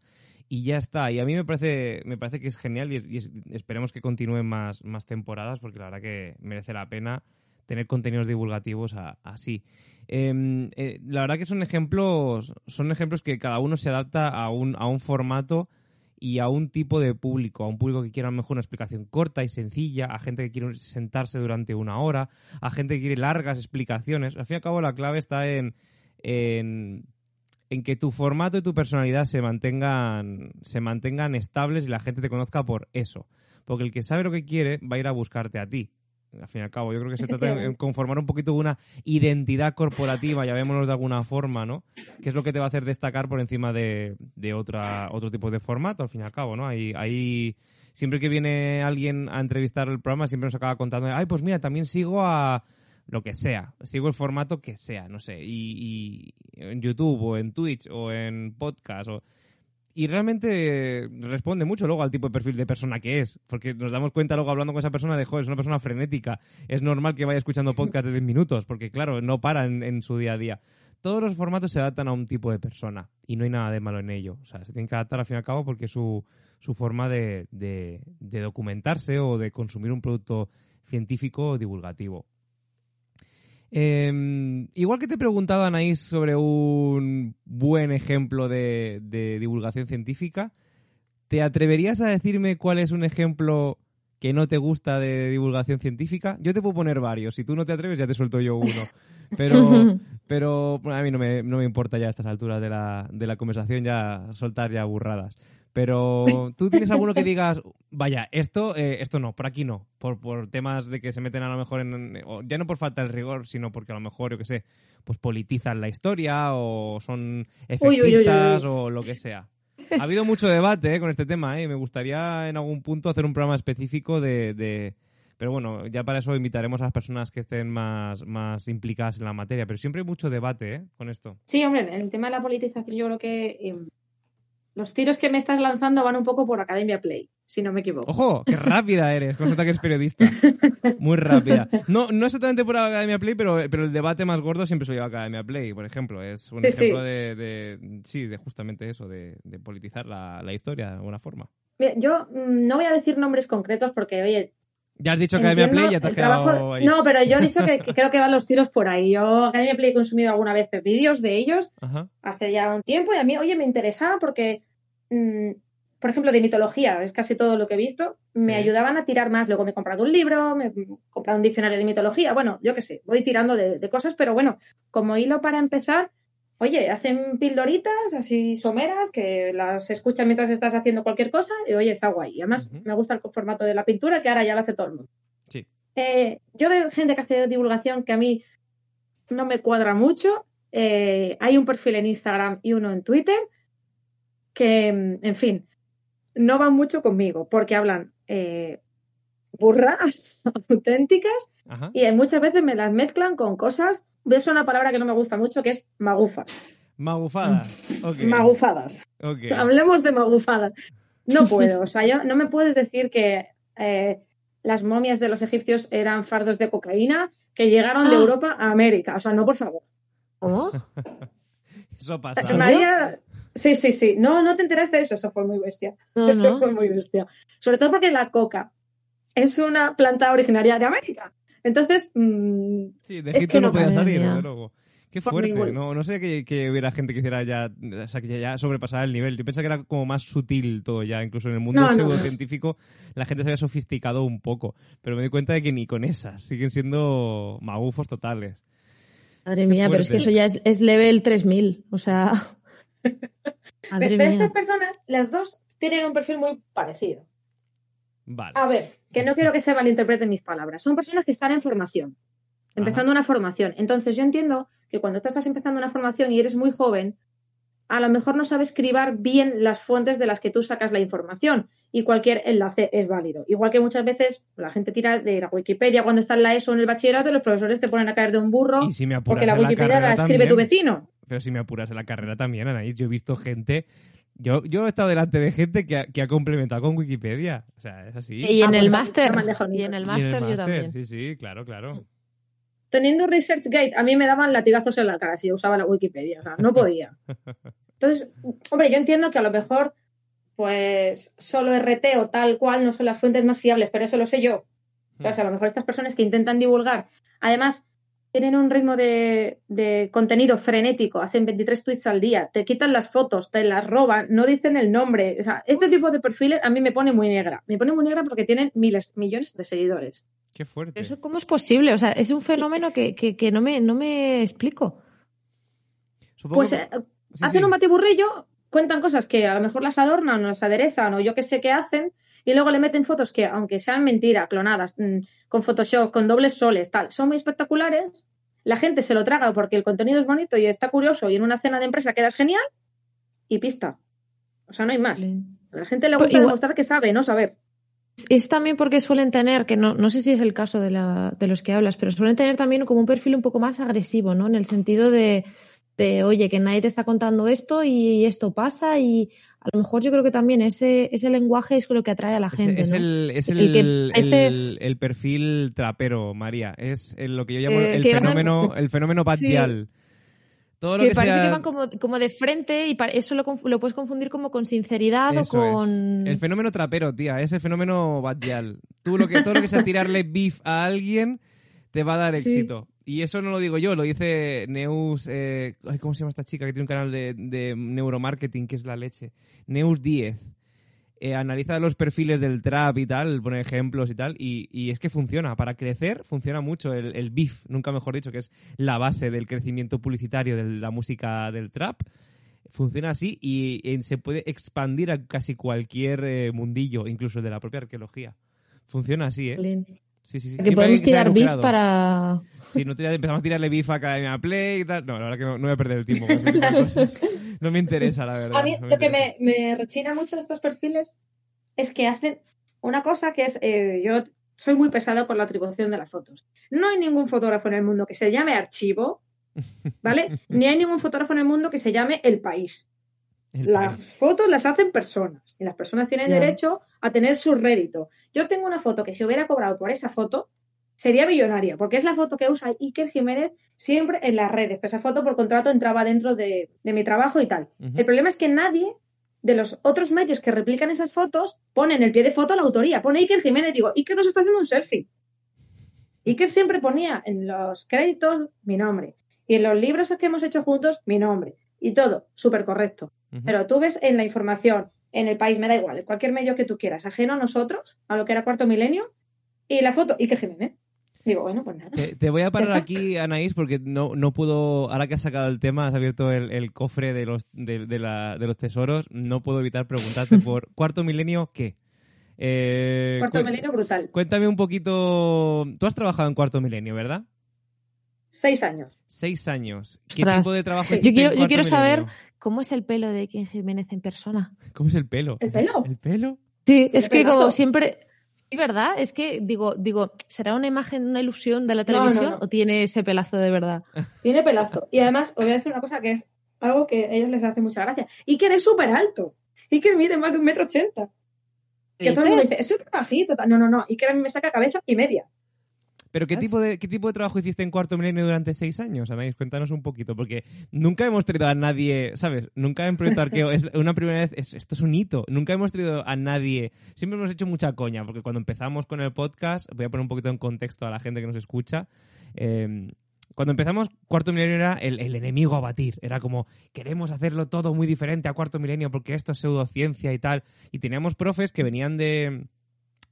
Y ya está. Y a mí me parece, me parece que es genial y, esperemos que continúen más, más temporadas porque la verdad que merece la pena tener contenidos divulgativos así. Em, eh, la verdad que son ejemplos, son ejemplos que cada uno se adapta a un, a un formato y a un tipo de público, a un público que quiere a lo mejor una explicación corta y sencilla, a gente que quiere sentarse durante una hora, a gente que quiere largas explicaciones. Al fin y al cabo la clave está en, en, que tu formato y tu personalidad se mantengan, se mantengan estables y la gente te conozca por eso. Porque el que sabe lo que quiere va a ir a buscarte a ti. Al fin y al cabo. Yo creo que se trata de conformar un poquito de una identidad corporativa, llamémoslo de alguna forma, ¿no? Que es lo que te va a hacer destacar por encima de, de otra, otro tipo de formato, al fin y al cabo, ¿no? Hay, hay, siempre que viene alguien a entrevistar el programa, siempre nos acaba contando, ay, pues mira, también sigo a lo que sea, sigo el formato que sea, no sé, y, y en YouTube o en Twitch o en podcast o y realmente responde mucho luego al tipo de perfil de persona que es, porque nos damos cuenta luego hablando con esa persona de, joder, es una persona frenética, es normal que vaya escuchando podcast de 10 minutos, porque claro, no para en, su día a día. Todos los formatos se adaptan a un tipo de persona y no hay nada de malo en ello. O sea, se tienen que adaptar al fin y al cabo porque es su, su forma de, de, de documentarse o de consumir un producto científico o divulgativo. Eh, igual que te he preguntado, Anaís, sobre un buen ejemplo de, divulgación científica, ¿te atreverías a decirme cuál es un ejemplo que no te gusta de divulgación científica? Yo te puedo poner varios. Si tú no te atreves, ya te suelto yo uno. Pero, pero a mí no me, no me importa ya a estas alturas de la, de la conversación ya soltar ya burradas. Pero tú tienes alguno que digas, vaya, esto, eh, esto no, por aquí no, por, por temas de que se meten a lo mejor en, ya no por falta de rigor, sino porque a lo mejor, yo qué sé, pues politizan la historia o son efectistas o lo que sea. Ha habido mucho debate eh, con este tema ¿eh? y me gustaría en algún punto hacer un programa específico de, de, Pero bueno, ya para eso invitaremos a las personas que estén más, más implicadas en la materia, pero siempre hay mucho debate ¿eh? con esto. Sí, hombre, en el tema de la politización yo creo que em, los tiros que me estás lanzando van un poco por Academia Play, si no me equivoco. ¡Ojo! ¡Qué rápida eres! Constata que eres periodista. Muy rápida. No, no exactamente por Academia Play, pero, pero el debate más gordo siempre se lleva a Academia Play, por ejemplo. Es un ejemplo De, Sí, de justamente eso, de, politizar la, historia de alguna forma. yo mm, no voy a decir nombres concretos porque, oye, ya has dicho Academia Play, ya te has quedado ahí. No, pero yo he dicho que, creo que van los tiros por ahí. Yo Academia Play he consumido alguna vez vídeos de ellos hace ya un tiempo y a mí, oye, me interesaba porque, mm, por ejemplo, de mitología, es casi todo lo que he visto, me ayudaban a tirar más. Luego me he comprado un libro, me he comprado un diccionario de mitología. Bueno, yo qué sé, voy tirando de cosas, pero bueno, como hilo para empezar, oye, hacen pildoritas así someras que las escuchan mientras estás haciendo cualquier cosa y oye, está guay. Y además me gusta el formato de la pintura que ahora ya lo hace todo el mundo. Sí. Eh, yo de gente que hace divulgación que a mí no me cuadra mucho, eh, hay un perfil en Instagram y uno en Twitter que, en fin, no van mucho conmigo porque hablan eh, burras auténticas y muchas veces me las mezclan con cosas es una palabra que no me gusta mucho, que es magufas. Magufadas. Magufadas. Hablemos de magufadas. No puedo, o sea, yo no me puedes decir que eh, las momias de los egipcios eran fardos de cocaína que llegaron de ah. Europa a América. O sea, no, por favor. ¿Cómo? Eso pasa. Sí, sí, sí. No, no te enteraste de eso. Eso fue muy bestia. eso fue muy bestia. Sobre todo porque la coca es una planta originaria de América. Entonces. Mm, sí, de Egipto no, podía salir, luego. Qué fuerte, no, no sé que, hubiera gente que hiciera ya, o sea, que ya sobrepasara el nivel. Yo pensaba que era como más sutil todo ya, incluso en el mundo pseudocientífico la gente se había sofisticado un poco, pero me di cuenta de que ni con esas, siguen siendo magufos totales. Madre mía, pero es que eso ya es, es level 3000, o sea... pero estas personas, las dos, tienen un perfil muy parecido. A ver, que no quiero que se malinterpreten mis palabras. Son personas que están en formación, empezando una formación. Entonces, yo entiendo que cuando tú estás empezando una formación y eres muy joven, a lo mejor no sabes escribir bien las fuentes de las que tú sacas la información y cualquier enlace es válido. Igual que muchas veces la gente tira de la Wikipedia cuando está en la ESO o en el bachillerato y los profesores te ponen a caer de un burro porque la Wikipedia la, escribe tu vecino. Pero si me apuras en la carrera también, Anaís, yo he visto gente yo, yo he estado delante de gente que ha, que ha complementado con Wikipedia. O sea, es así. Y en el máster. Y en el máster yo también. Sí, sí, claro, claro. Teniendo ResearchGate, a mí me daban latigazos en la cara si yo usaba la Wikipedia. O sea, no podía. Entonces, hombre, yo entiendo que a lo mejor, pues, solo RT o tal cual no son las fuentes más fiables, pero eso lo sé yo. Entonces, a lo mejor estas personas que intentan divulgar, además, tienen un ritmo de, contenido frenético, hacen 23 tweets al día, te quitan las fotos, te las roban, no dicen el nombre. O sea, este tipo de perfiles a mí me pone muy negra. Me pone muy negra porque tienen miles, millones de seguidores. Qué fuerte. ¿Eso cómo es posible? O sea, es un fenómeno que, no, me, no me explico. pues eh, hacen un batiburrillo, cuentan cosas que a lo mejor las adornan o las aderezan o yo qué sé qué hacen y luego le meten fotos que, aunque sean mentiras, clonadas, mm, con Photoshop, con dobles soles, tal, son muy espectaculares, la gente se lo traga porque el contenido es bonito y está curioso y en una cena de empresa quedas genial y pista. O sea, no hay más. A la gente le Pues gusta igual- demostrar que sabe, no saber. Es también porque suelen tener, que no, no sé si es el caso de, la, de los que hablas, pero suelen tener también como un perfil un poco más agresivo, ¿no? En el sentido de, de, oye, que nadie te está contando esto y esto pasa y a lo mejor yo creo que también ese, ese lenguaje es lo que atrae a la gente, es ¿no? el, es El el, perfil trapero, María. Es lo que yo llamo Eh, el, que van- fenómeno, el fenómeno Sí. gyal. Todo lo que que, parece sea... que van como, como de frente y eso lo, lo puedes confundir como con sinceridad Eso o con... es. El fenómeno trapero, tía. Es el fenómeno bad gyal. Tú lo que, todo lo que sea tirarle beef a alguien te va a dar Sí. éxito. Y eso no lo digo yo, lo dice Neus... eh, ¿Cómo se llama esta chica que tiene un canal de, neuromarketing que es la leche? Neus 10. Eh, analiza los perfiles del trap y tal, pone ejemplos y tal, y, es que funciona. Para crecer funciona mucho el, el beef, nunca mejor dicho, que es la base del crecimiento publicitario de la música del trap. Funciona así y, se puede expandir a casi cualquier eh, mundillo, incluso el de la propia arqueología. Funciona así, ¿eh? Sí, sí, sí. Que podemos que tirar beef para... Sí, no te- empezamos a tirarle beef a Academia Play y tal. No, la verdad que no, no voy a perder el tiempo con ese tipo de cosas. No me interesa, la verdad. A mí no lo que me, me rechina mucho de estos perfiles es que hacen una cosa que es, eh, yo soy muy pesado con la atribución de las fotos. No hay ningún fotógrafo en el mundo que se llame archivo, ¿vale? Ni hay ningún fotógrafo en el mundo que se llame el país. El Las país. fotos las hacen personas y las personas tienen derecho a tener su rédito. Yo tengo una foto que si hubiera cobrado por esa foto sería billonaria, porque es la foto que usa Iker Jiménez siempre en las redes. Pero esa foto por contrato entraba dentro de, de mi trabajo y tal. El problema es que nadie de los otros medios que replican esas fotos pone en el pie de foto la autoría. Pone Iker Jiménez. Digo, Iker nos está haciendo un selfie. Iker siempre ponía en los créditos mi nombre. Y en los libros que hemos hecho juntos, mi nombre. Y todo, súper correcto. Pero tú ves en la información, en el país, me da igual, en cualquier medio que tú quieras, ajeno a nosotros, a lo que era cuarto milenio, y la foto, Iker Jiménez. Digo, bueno, pues nada. Te, te voy a parar aquí, Anaís, porque no, no puedo, ahora que has sacado el tema, has abierto el, el cofre de los, de, de la- de los tesoros, no puedo evitar preguntarte por cuarto milenio, ¿qué? Eh, Cuarto milenio brutal. Cuéntame un poquito, tú has trabajado en cuarto milenio, ¿verdad? Seis años. Seis años. ¿Qué Ostras. tipo de trabajo Yo hiciste en quiero- yo quiero saber-? ¿Cómo es el pelo de Iker Jiménez en persona? ¿Cómo es el pelo? ¿El pelo? ¿El pelo? Sí, es que como siempre... Sí, ¿verdad? Es que digo, digo, ¿será una imagen, una ilusión de la No, no, televisión no. o tiene ese pelazo de verdad? Tiene pelazo. Y además, os voy a decir una cosa que es algo que a ellos les hace mucha gracia. Iker es súper alto. Iker mide más de un metro ochenta. Que todo el mundo dice, es súper bajito. No, no, no. Iker a mí me saca cabeza y media. ¿Pero qué tipo, de, qué tipo de trabajo hiciste en Cuarto Milenio durante seis años, Anaís? Cuéntanos un poquito, porque nunca hemos traído a nadie, ¿sabes? Nunca en Proyecto Arqueo, es una primera vez, es- esto es un hito, nunca hemos traído a nadie, siempre hemos hecho mucha coña, porque cuando empezamos con el podcast, voy a poner un poquito en contexto a la gente que nos escucha, eh, cuando empezamos, Cuarto Milenio era el, el enemigo a batir. Era como, queremos hacerlo todo muy diferente a Cuarto Milenio porque esto es pseudociencia y tal. Y teníamos profes que venían de,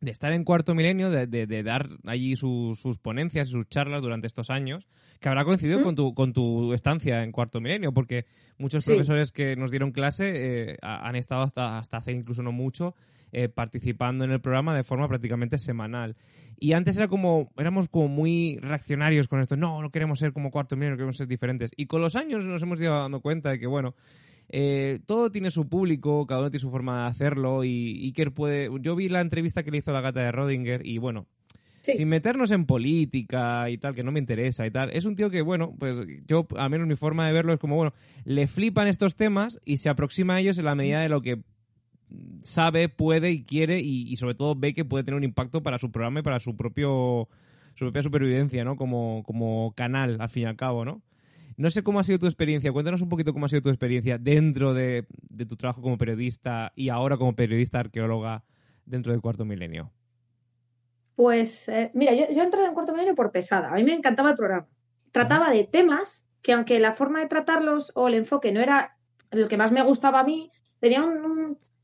de estar en Cuarto Milenio, de, de- de dar allí sus, sus ponencias y sus charlas durante estos años, que habrá coincidido ¿Mm? con, tu, con tu estancia en Cuarto Milenio, porque muchos Sí. profesores que nos dieron clase eh, ha- han estado hasta, hasta hace incluso no mucho eh, participando en el programa de forma prácticamente semanal. Y antes era como, éramos como muy reaccionarios con esto. No, no queremos ser como cuarto milenio, queremos ser diferentes. Y con los años nos hemos ido dando cuenta de que, bueno, eh, todo tiene su público, cada uno tiene su forma de hacerlo. Y Iker puede. Yo vi la entrevista que le hizo la gata de Rodinger y, bueno, Sí. sin meternos en política y tal, que no me interesa y tal. Es un tío que, bueno, pues yo, al menos mi forma de verlo es como, bueno, le flipan estos temas y se aproxima a ellos en la medida de lo que sabe, puede y quiere y, y sobre todo ve que puede tener un impacto para su programa y para su propio su propia supervivencia, ¿no? Como, como canal, al fin y al cabo, ¿no? No sé cómo ha sido tu experiencia. Cuéntanos un poquito cómo ha sido tu experiencia dentro de, tu trabajo como periodista y ahora como periodista arqueóloga dentro del cuarto milenio. Pues, eh, mira, yo, entré en cuarto milenio por pesada. A mí me encantaba el programa. Trataba de temas que, aunque la forma de tratarlos o el enfoque no era lo que más me gustaba a mí, tenía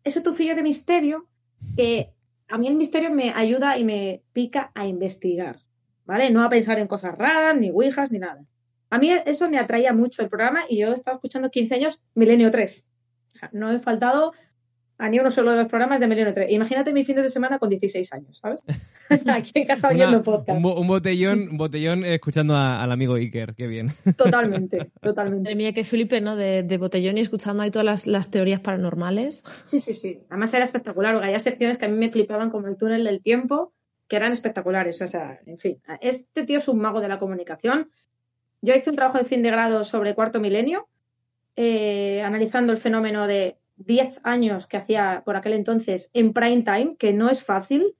ese tufillo de misterio que a mí el misterio me ayuda y me pica a investigar, ¿vale? No a pensar en cosas raras, ni ouijas, ni nada. A mí eso me atraía mucho el programa y yo he estado escuchando 15 años Milenio 3. O sea, no he faltado a ni uno solo de los programas de Melino 3. Imagínate mi fin de semana con 16 años, ¿sabes? Aquí en casa oyendo podcast. Un, botellón, un botellón escuchando al amigo Iker, qué bien. Totalmente, totalmente. Madre mía, qué flipe, ¿no? De, botellón y escuchando ahí todas las, teorías paranormales. Sí, sí, sí. Además era espectacular, porque había secciones que a mí me flipaban como el túnel del tiempo, que eran espectaculares. O sea, en fin, este tío es un mago de la comunicación. Yo hice un trabajo de fin de grado sobre cuarto milenio, eh, analizando el fenómeno de 10 años que hacía por aquel entonces en prime time, que no es fácil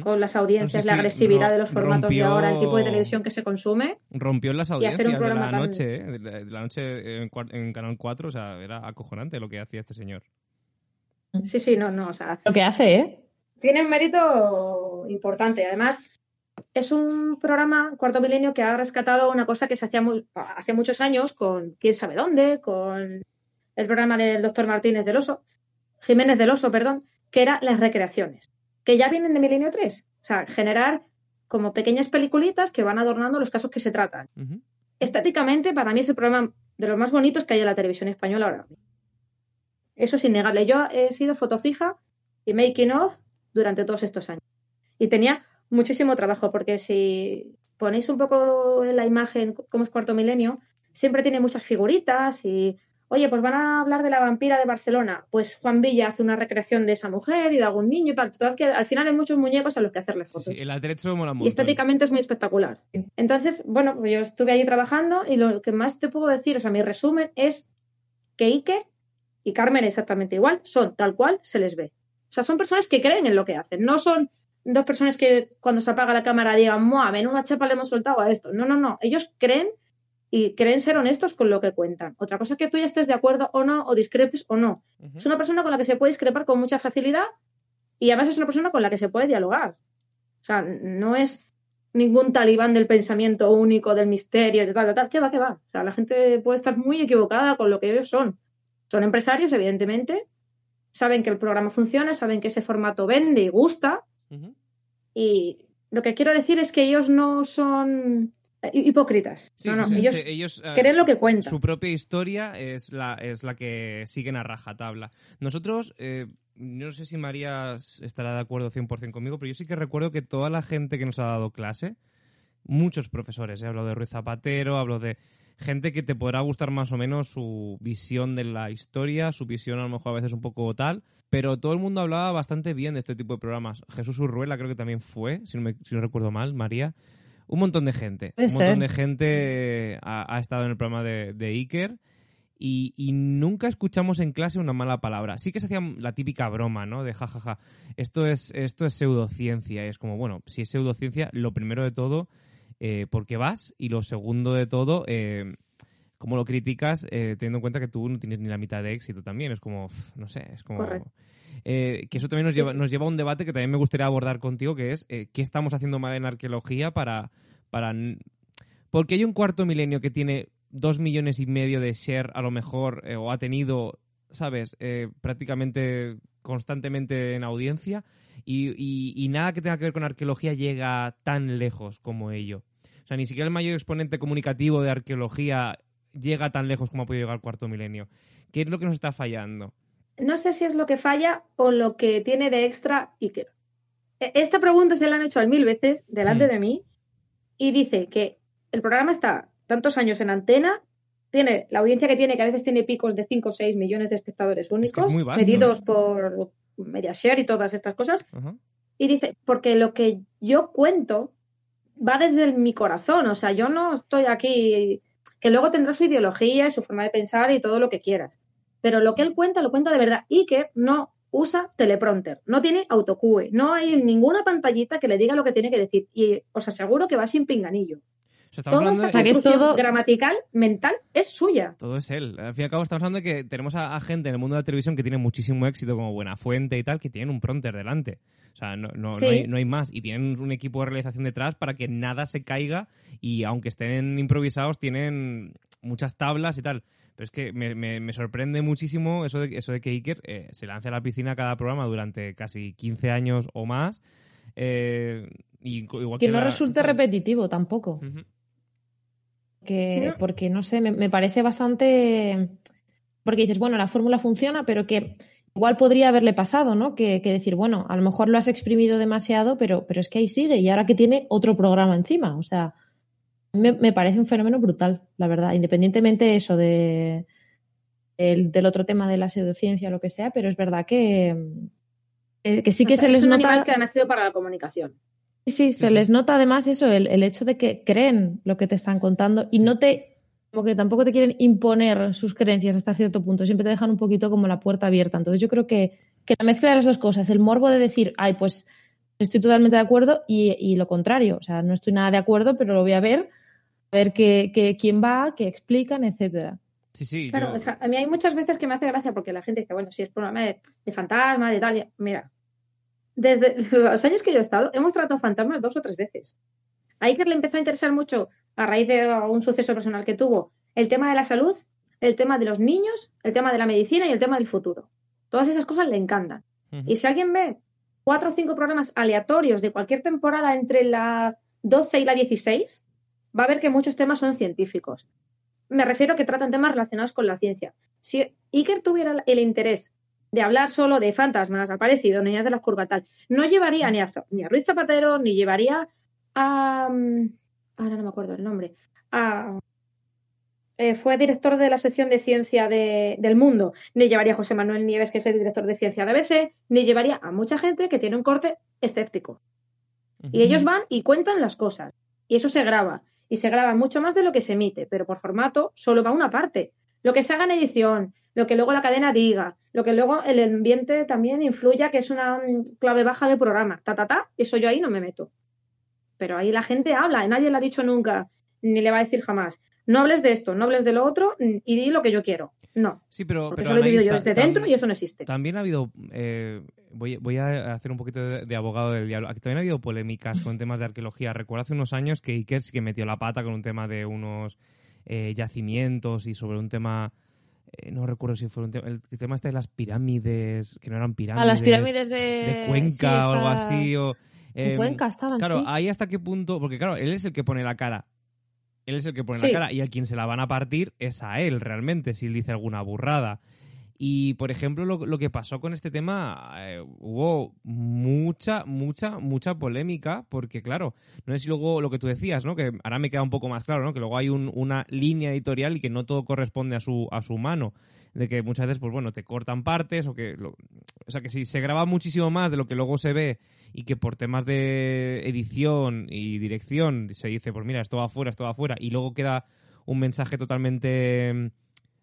con las audiencias, la agresividad de los formatos de ahora, el tipo de televisión que se consume. Rompió las audiencias de la, noche, ¿eh? de la noche en, Canal 4, o sea, era acojonante lo que hacía este señor. Sí, sí, no, no, o sea... Lo que hace, ¿eh? Tiene un mérito importante. Además, es un programa, Cuarto Milenio, que ha rescatado una cosa que se hacía hace muchos años con quién sabe dónde, con el programa del doctor Martínez del Oso, Jiménez del Oso, perdón, que era las recreaciones, que ya vienen de Milenio 3. O sea, generar como pequeñas peliculitas que van adornando los casos que se tratan. Estéticamente, para mí es el programa de los más bonitos que hay en la televisión española ahora Eso es innegable. Yo he sido fotofija y making of durante todos estos años. Y tenía muchísimo trabajo, porque si ponéis un poco en la imagen cómo es Cuarto Milenio, siempre tiene muchas figuritas y Oye, pues van a hablar de la vampira de Barcelona. Pues Juan Villa hace una recreación de esa mujer y de algún niño y tal. Total, que al final hay muchos muñecos a los que hacerle fotos. Sí, el atrecho mola mucho. Y estéticamente es muy espectacular. Entonces, bueno, pues yo estuve allí trabajando y lo que más te puedo decir, o sea, mi resumen es que Iker y Carmen exactamente igual, son tal cual se les ve. O sea, son personas que creen en lo que hacen. No son dos personas que cuando se apaga la cámara digan, ¡Mua, menuda chapa le hemos soltado a esto! No, no, no. Ellos creen y creen ser honestos con lo que cuentan. Otra cosa es que tú ya estés de acuerdo o no, o discrepes o no. Es una persona con la que se puede discrepar con mucha facilidad y además es una persona con la que se puede dialogar. O sea, no es ningún talibán del pensamiento único, del misterio, de tal, de tal. ¿Qué va, qué va? O sea, la gente puede estar muy equivocada con lo que ellos son. Son empresarios, evidentemente. Saben que el programa funciona, saben que ese formato vende y gusta. Y lo que quiero decir es que ellos no son hipócritas. ellos, eh, creen lo que cuentan. Su propia historia es la, es la que siguen a rajatabla. Nosotros, eh, no sé si María estará de acuerdo 100% conmigo, pero yo sí que recuerdo que toda la gente que nos ha dado clase, muchos profesores, he hablado de Ruiz Zapatero, hablo de gente que te podrá gustar más o menos su visión de la historia, su visión a lo mejor a veces un poco tal, pero todo el mundo hablaba bastante bien de este tipo de programas. Jesús Urruela creo que también fue, si no, me, si no recuerdo mal, María un montón de gente. un montón de gente ha, estado en el programa de, de Iker. Y, nunca escuchamos en clase una mala palabra. Sí que se hacía la típica broma, ¿no? De jajaja, esto es, esto es pseudociencia. Y es como, bueno, si es pseudociencia, lo primero de todo, eh, porque vas? Y lo segundo de todo, eh, ¿cómo lo criticas eh, teniendo en cuenta que tú no tienes ni la mitad de éxito también? Es como, no sé, es como... Eh, que eso también nos, lleva, nos lleva a un debate que también me gustaría abordar contigo, que es eh, qué estamos haciendo mal en arqueología para, para... Porque hay un cuarto milenio que tiene dos millones y medio de share a lo mejor, eh, o ha tenido, ¿sabes?, prácticamente constantemente en audiencia, y, y, nada que tenga que ver con arqueología llega tan lejos como ello. O sea, ni siquiera el mayor exponente comunicativo de arqueología llega tan lejos como ha podido llegar el cuarto milenio. ¿Qué es lo que nos está fallando? no sé si es lo que falla o lo que tiene de extra Iker. E, esta pregunta se la han hecho al mil veces delante mm. de mí y dice que el programa está tantos años en antena, tiene la audiencia que tiene, que a veces tiene picos de 5 o 6 millones de espectadores únicos, medidos por Mediashare y todas estas cosas. Y dice, porque lo que yo cuento va desde mi corazón, o sea, yo no estoy aquí, que luego tendrá su ideología y su forma de pensar y todo lo que quieras pero lo que él cuenta lo cuenta de verdad. Iker no usa teleprompter, no tiene autocue, no hay ninguna pantallita que le diga lo que tiene que decir y os aseguro que va sin pinganillo. O sea, todo gramatical, mental, es suya. Todo es él. Al fin y al cabo estamos hablando de que tenemos a, gente en el mundo de la televisión que tiene muchísimo éxito como Buena Fuente y tal, que tienen un prompter delante. O sea, no, no, hay, no, hay, más. Y tienen un equipo de realización detrás para que nada se caiga y aunque estén improvisados, tienen muchas tablas y tal. Pero es que me, me, sorprende muchísimo eso de, eso de que Iker eh, se lance a la piscina a cada programa durante casi 15 años o más. Eh, y, que, no resulte repetitivo tampoco. Que, porque, no sé, me, parece bastante... Porque dices, bueno, la fórmula funciona, pero que igual podría haberle pasado, ¿no? Que, decir, bueno, a lo mejor lo has exprimido demasiado, pero, pero es que ahí sigue y ahora que tiene otro programa encima. O sea, me, parece un fenómeno brutal, la verdad, independientemente eso de, del otro tema de la pseudociencia o lo que sea, pero es verdad que, que sí que se les un nota. Animal que ha nacido para la comunicación. Sí, sí, se les nota además eso, el, el, hecho de que creen lo que te están contando y no te como que tampoco te quieren imponer sus creencias hasta cierto punto, siempre te dejan un poquito como la puerta abierta. Entonces yo creo que, la mezcla de las dos cosas, el morbo de decir, ay, pues estoy totalmente de acuerdo y, lo contrario, o sea, no estoy nada de acuerdo, pero lo voy a ver, a ver qué, quién va, qué explican, etcétera. Sí, sí. Claro, o sea, a mí hay muchas veces que me hace gracia porque la gente dice, bueno, si es programa de, de fantasma, de tal, mira, desde los años que yo he estado, hemos tratado fantasmas dos o tres veces. A Iker le empezó a interesar mucho a raíz de un suceso personal que tuvo, el tema de la salud, el tema de los niños, el tema de la medicina y el tema del futuro. Todas esas cosas le encantan. Y si alguien ve cuatro o cinco programas aleatorios de cualquier temporada entre la 12 y la 16, va a ver que muchos temas son científicos. Me refiero a que tratan temas relacionados con la ciencia. Si Iker tuviera el interés de hablar solo de fantasmas, aparecido, niñas de la curva tal, no llevaría ni a, ni a Ruiz Zapatero, ni llevaría a... Mm, ahora no me acuerdo el nombre, eh, fue director de la sección de ciencia del mundo, ni llevaría a José Manuel Nieves, que es el director de ciencia de ABC, ni llevaría a mucha gente que tiene un corte escéptico. Y ellos van y cuentan las cosas. Y eso se graba. Y se graba mucho más de lo que se emite, pero por formato solo va una parte. Lo que se haga en edición, lo que luego la cadena diga, lo que luego el ambiente también influya, que es una clave baja del programa. Ta, ta, ta, eso yo ahí no me meto pero ahí la gente habla, y nadie le ha dicho nunca, ni le va a decir jamás. No hables de esto, no hables de lo otro y di lo que yo quiero. No. Sí, pero. Porque eso lo he vivido yo desde dentro y eso no existe. También ha habido. Eh, voy, voy, a hacer un poquito de, abogado del diablo. También ha habido polémicas con temas de arqueología. Recuerdo hace unos años que Iker sí que metió la pata con un tema de unos eh, yacimientos y sobre un tema. Eh, no recuerdo si fue un tema. El, tema este de las pirámides, que no eran pirámides. A las pirámides de. De Cuenca o algo así. O, en em, Cuenca estaban, Claro, ahí hasta qué punto, porque claro, él es el que pone la cara. Él es el que pone la cara y a quien se la van a partir es a él realmente, si él dice alguna burrada. Y, por ejemplo, lo, que pasó con este tema, eh, hubo mucha, mucha, mucha polémica, porque, claro, no es luego lo que tú decías, ¿no? Que ahora me queda un poco más claro, ¿no? Que luego hay una línea editorial y que no todo corresponde a su, a su mano de que muchas veces, pues bueno, te cortan partes o que... o sea, que si se graba muchísimo más de lo que luego se ve y que por temas de edición y dirección se dice, pues mira, esto va afuera, esto va afuera, y luego queda un mensaje totalmente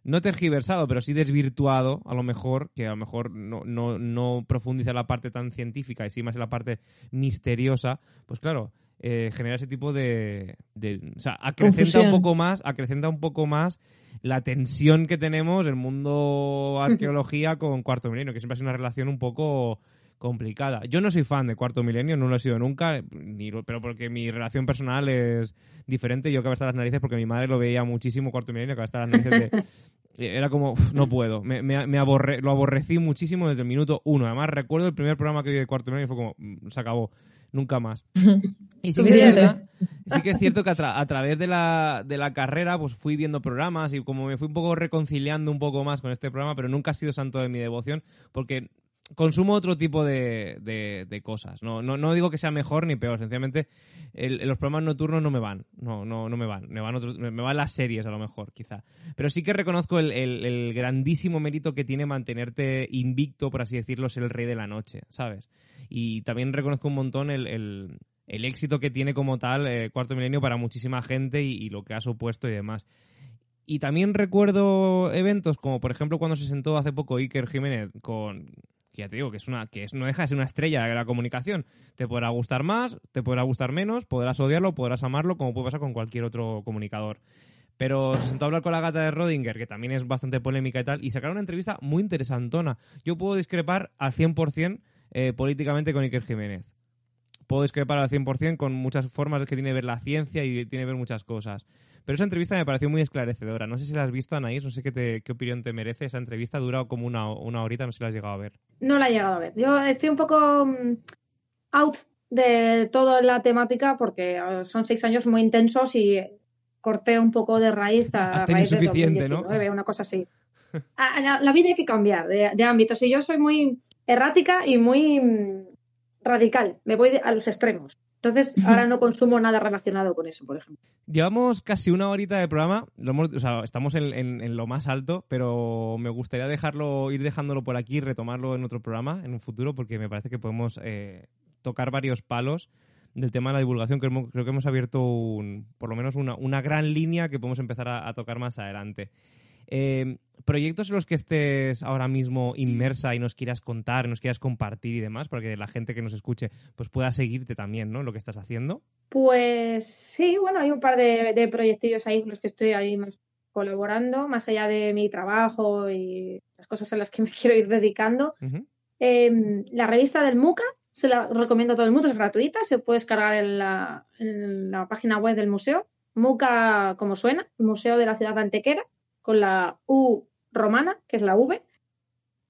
no tergiversado, pero sí desvirtuado, a lo mejor, que a lo mejor no, no, no profundiza la parte tan científica y sí más en la parte misteriosa, pues claro, eh, genera ese tipo de, de o sea, acrecenta un poco más, acrecenta un poco más la tensión que tenemos el mundo arqueología con Cuarto Milenio, que siempre sido una relación un poco complicada. Yo no soy fan de Cuarto Milenio, no lo he sido nunca, ni, pero porque mi relación personal es diferente. Yo acabo de estar las narices porque mi madre lo veía muchísimo Cuarto Milenio, acaba de estar las narices de... Era como, no puedo, me, me, lo aborrecí muchísimo desde el minuto uno. Además, recuerdo el primer programa que vi de Cuarto Milenio y fue como, mm, se acabó nunca más. Y sí que, es cierto, sí que es cierto que a, través de la, de la, carrera pues fui viendo programas y como me fui un poco reconciliando un poco más con este programa, pero nunca ha sido santo de mi devoción porque consumo otro tipo de, de, cosas. No, no, no, digo que sea mejor ni peor, sencillamente los programas nocturnos no me van. No, no, no me van. Me van, otros, me van las series a lo mejor, quizá. Pero sí que reconozco el, el, grandísimo mérito que tiene mantenerte invicto, por así decirlo, ser el rey de la noche, ¿sabes? Y también reconozco un montón el, éxito que tiene como tal eh, Cuarto Milenio para muchísima gente y lo que ha supuesto y demás. Y también recuerdo eventos como, por ejemplo, cuando se sentó hace poco Iker Jiménez con que ya te digo que es una que no deja de ser una estrella de la comunicación. Te podrá gustar más, te podrá gustar menos, podrás odiarlo, podrás amarlo, como puede pasar con cualquier otro comunicador. Pero se sentó a hablar con la gata de Rodinger, que también es bastante polémica y tal, y sacaron una entrevista muy interesantona. Yo puedo discrepar al 100% eh, políticamente con Iker Jiménez. Puedo discrepar al 100% con muchas formas que tiene que ver la ciencia y tiene que ver muchas cosas. Pero esa entrevista me pareció muy esclarecedora. No sé si la has visto, Anaís, no sé qué, qué opinión te merece. Esa entrevista ha durado como una, una horita, no sé si la has llegado a ver. No la he llegado a ver. Yo estoy un poco mm, out de toda la temática porque ah, son seis años muy intensos y corté un poco de raíz a Has tenido suficiente, ¿no? Una cosa así. la, vida hay que cambiar de, de ámbitos. Y yo soy muy errática y muy mm, radical. Me voy a los extremos. Entonces, ahora no consumo nada relacionado con eso, por ejemplo. Llevamos casi una horita de programa, estamos en, lo más alto, pero me gustaría dejarlo, ir dejándolo por aquí y retomarlo en otro programa en un futuro, porque me parece que podemos eh, tocar varios palos del tema de la divulgación, que creo que hemos abierto por lo menos una, gran línea que podemos empezar a tocar más adelante. Eh, proyectos en los que estés ahora mismo inmersa y nos quieras contar, nos quieras compartir y demás, para que la gente que nos escuche pues pueda seguirte también, ¿no? Lo que estás haciendo. Pues sí, bueno, hay un par de, de proyectillos ahí con los que estoy ahí más colaborando, más allá de mi trabajo y las cosas en las que me quiero ir dedicando. Em, la revista del MUCA, se la recomiendo a todo el mundo, es gratuita, se puede descargar en la, en la página web del museo. MUCA, como suena, Museo de la Ciudad de Antequera con la U romana, que es la V,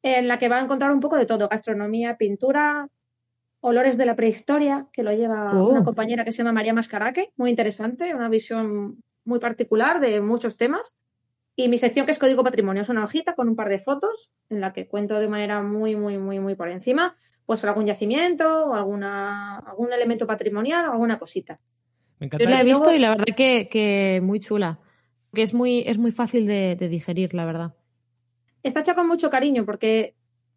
en la que va a encontrar un poco de todo, gastronomía, pintura, olores de la prehistoria, que lo lleva oh. una compañera que se llama María Mascaraque, muy interesante, una visión muy particular de muchos temas. Y mi sección, que es Código Patrimonio, es una hojita con un par de fotos en la que cuento de manera muy, muy, muy, muy por encima, pues algún yacimiento o alguna, algún elemento patrimonial o alguna cosita. Yo la he visto y la verdad que, que muy chula que es muy, es muy fácil de, digerir, la verdad. Está hecha con mucho cariño porque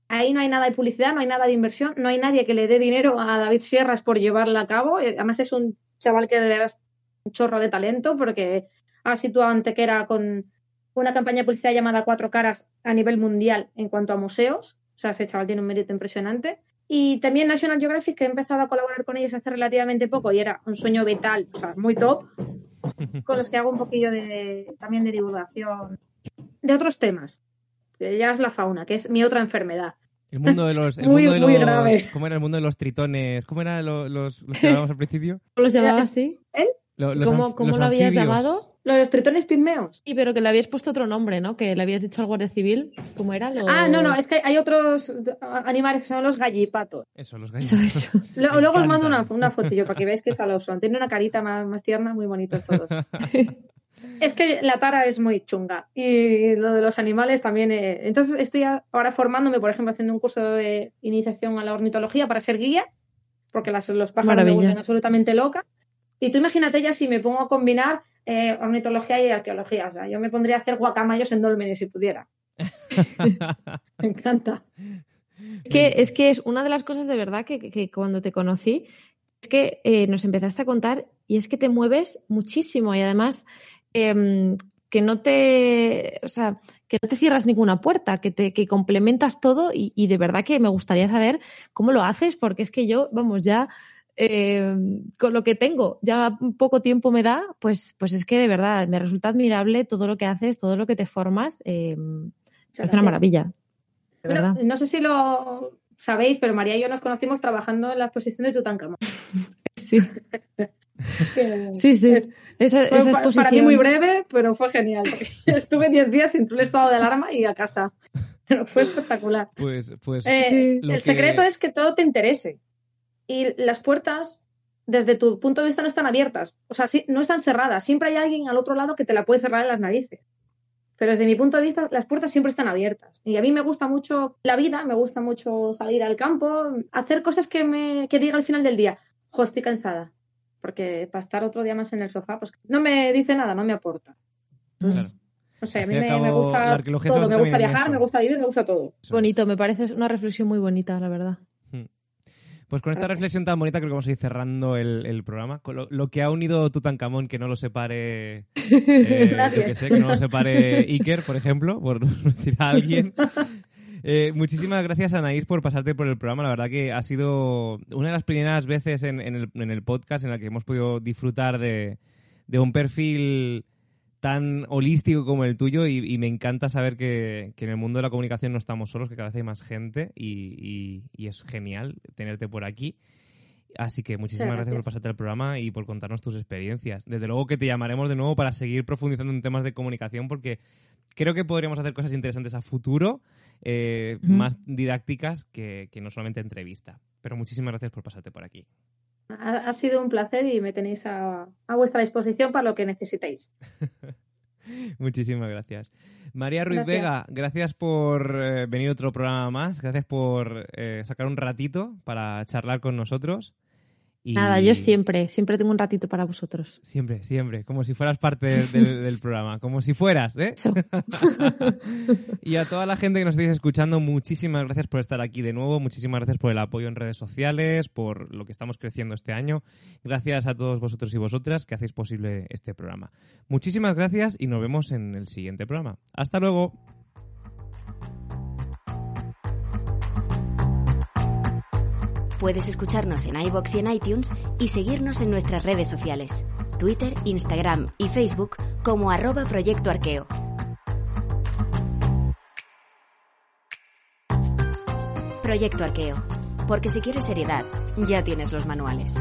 ahí no hay nada de publicidad, no hay nada de inversión, no hay nadie que le dé dinero a David Sierras por llevarla a cabo. Eh, además es un chaval que de verdad un chorro de talento porque ha situado Antequera con una campaña de publicidad llamada Cuatro Caras a nivel mundial en cuanto a museos. O sea, ese chaval tiene un mérito impresionante. Y también National Geographic, que he empezado a colaborar con ellos hace relativamente poco y era un sueño vital, o sea, muy top con los que hago un poquillo de, también de divulgación de otros temas. Ya es la fauna, que es mi otra enfermedad. El mundo de los. muy, muy grave. ¿Cómo era el mundo de los tritones? ¿Cómo era los, los, que hablábamos al principio? ¿Cómo los llamabas así? ¿Él? ¿Cómo, cómo lo habías llamado? Los tritones pigmeos. Sí, pero que le habías puesto otro nombre, ¿no? Que le habías dicho al Guardia Civil. ¿Cómo era? Ah, no, no, es que hay otros animales que son los gallipatos. Eso, los gallipatos. luego, os mando una, una fotillo para que veáis que es son. Tiene una carita más, más tierna, muy bonitos todos. es que la tara es muy chunga. Y lo de los animales también. Eh, entonces estoy ahora formándome, por ejemplo, haciendo un curso de iniciación a la ornitología para ser guía, porque las, los pájaros me vuelven absolutamente loca. Y tú imagínate ya si me pongo a combinar eh, ornitología y arqueología. O sea, yo me pondría a hacer guacamayos en dólmenes si pudiera. me encanta. Es que, es que es una de las cosas de verdad que, cuando te conocí, es que eh, nos empezaste a contar y es que te mueves muchísimo y además em, que no te, o sea, que no te cierras ninguna puerta, que te que complementas todo y, y, de verdad que me gustaría saber cómo lo haces porque es que yo, vamos, ya eh, con lo que tengo, ya poco tiempo me da, pues, pues es que de verdad me resulta admirable todo lo que haces, todo lo que te formas. Eh, es una maravilla. no sé si lo sabéis, pero María y yo nos conocimos trabajando en la exposición de Tutankamón. Sí. sí, sí. Esa, exposición... Para mí muy breve, pero fue genial. Estuve 10 días sin un estado de alarma y a casa. Pero fue espectacular. Pues, pues eh, el secreto es que todo te interese y las puertas, desde tu punto de vista, no están abiertas. O sea, no están cerradas. Siempre hay alguien al otro lado que te la puede cerrar en las narices. Pero desde mi punto de vista, las puertas siempre están abiertas. Y a mí me gusta mucho la vida, me gusta mucho salir al campo, hacer cosas que me que diga al final del día, jo, estoy cansada. Porque para estar otro día más en el sofá, pues no me dice nada, no me aporta. no sé, a mí me, gusta todo. Me gusta viajar, me gusta vivir, me gusta todo. Bonito, me parece una reflexión muy bonita, la verdad. Pues con esta reflexión tan bonita creo que vamos a ir cerrando el, programa. lo, que ha unido Tutankamón, que no lo separe, eh, que sé, que no lo separe Iker, por ejemplo, por decir a alguien. Eh, muchísimas gracias, Anaís, por pasarte por el programa. La verdad que ha sido una de las primeras veces en, el, podcast en la que hemos podido disfrutar de, de un perfil tan holístico como el tuyo y, me encanta saber que, en el mundo de la comunicación no estamos solos, que cada vez hay más gente y, es genial tenerte por aquí. Así que muchísimas gracias. por pasarte el programa y por contarnos tus experiencias. Desde luego que te llamaremos de nuevo para seguir profundizando en temas de comunicación porque creo que podríamos hacer cosas interesantes a futuro, eh, más didácticas que, no solamente entrevista. Pero muchísimas gracias por pasarte por aquí. Ha, sido un placer y me tenéis a, vuestra disposición para lo que necesitéis. Muchísimas gracias. María Ruiz Gracias. Vega, gracias por eh, venir a otro programa más. Gracias por eh, sacar un ratito para charlar con nosotros. Y- Nada, yo siempre, siempre tengo un ratito para vosotros. Siempre, siempre. Como si fueras parte del, del- del programa. Como si fueras, ¿eh? Eso. Y a toda la gente que nos estáis escuchando, muchísimas gracias por estar aquí de nuevo, muchísimas gracias por el apoyo en redes sociales, por lo que estamos creciendo este año. Gracias a todos vosotros y vosotras que hacéis posible este programa. Muchísimas gracias y nos vemos en el siguiente programa. Hasta luego. Puedes escucharnos en iBox y en iTunes y seguirnos en nuestras redes sociales, Twitter, Instagram y Facebook como arroba Proyecto Arqueo. Proyecto Arqueo, porque si quieres seriedad, ya tienes los manuales.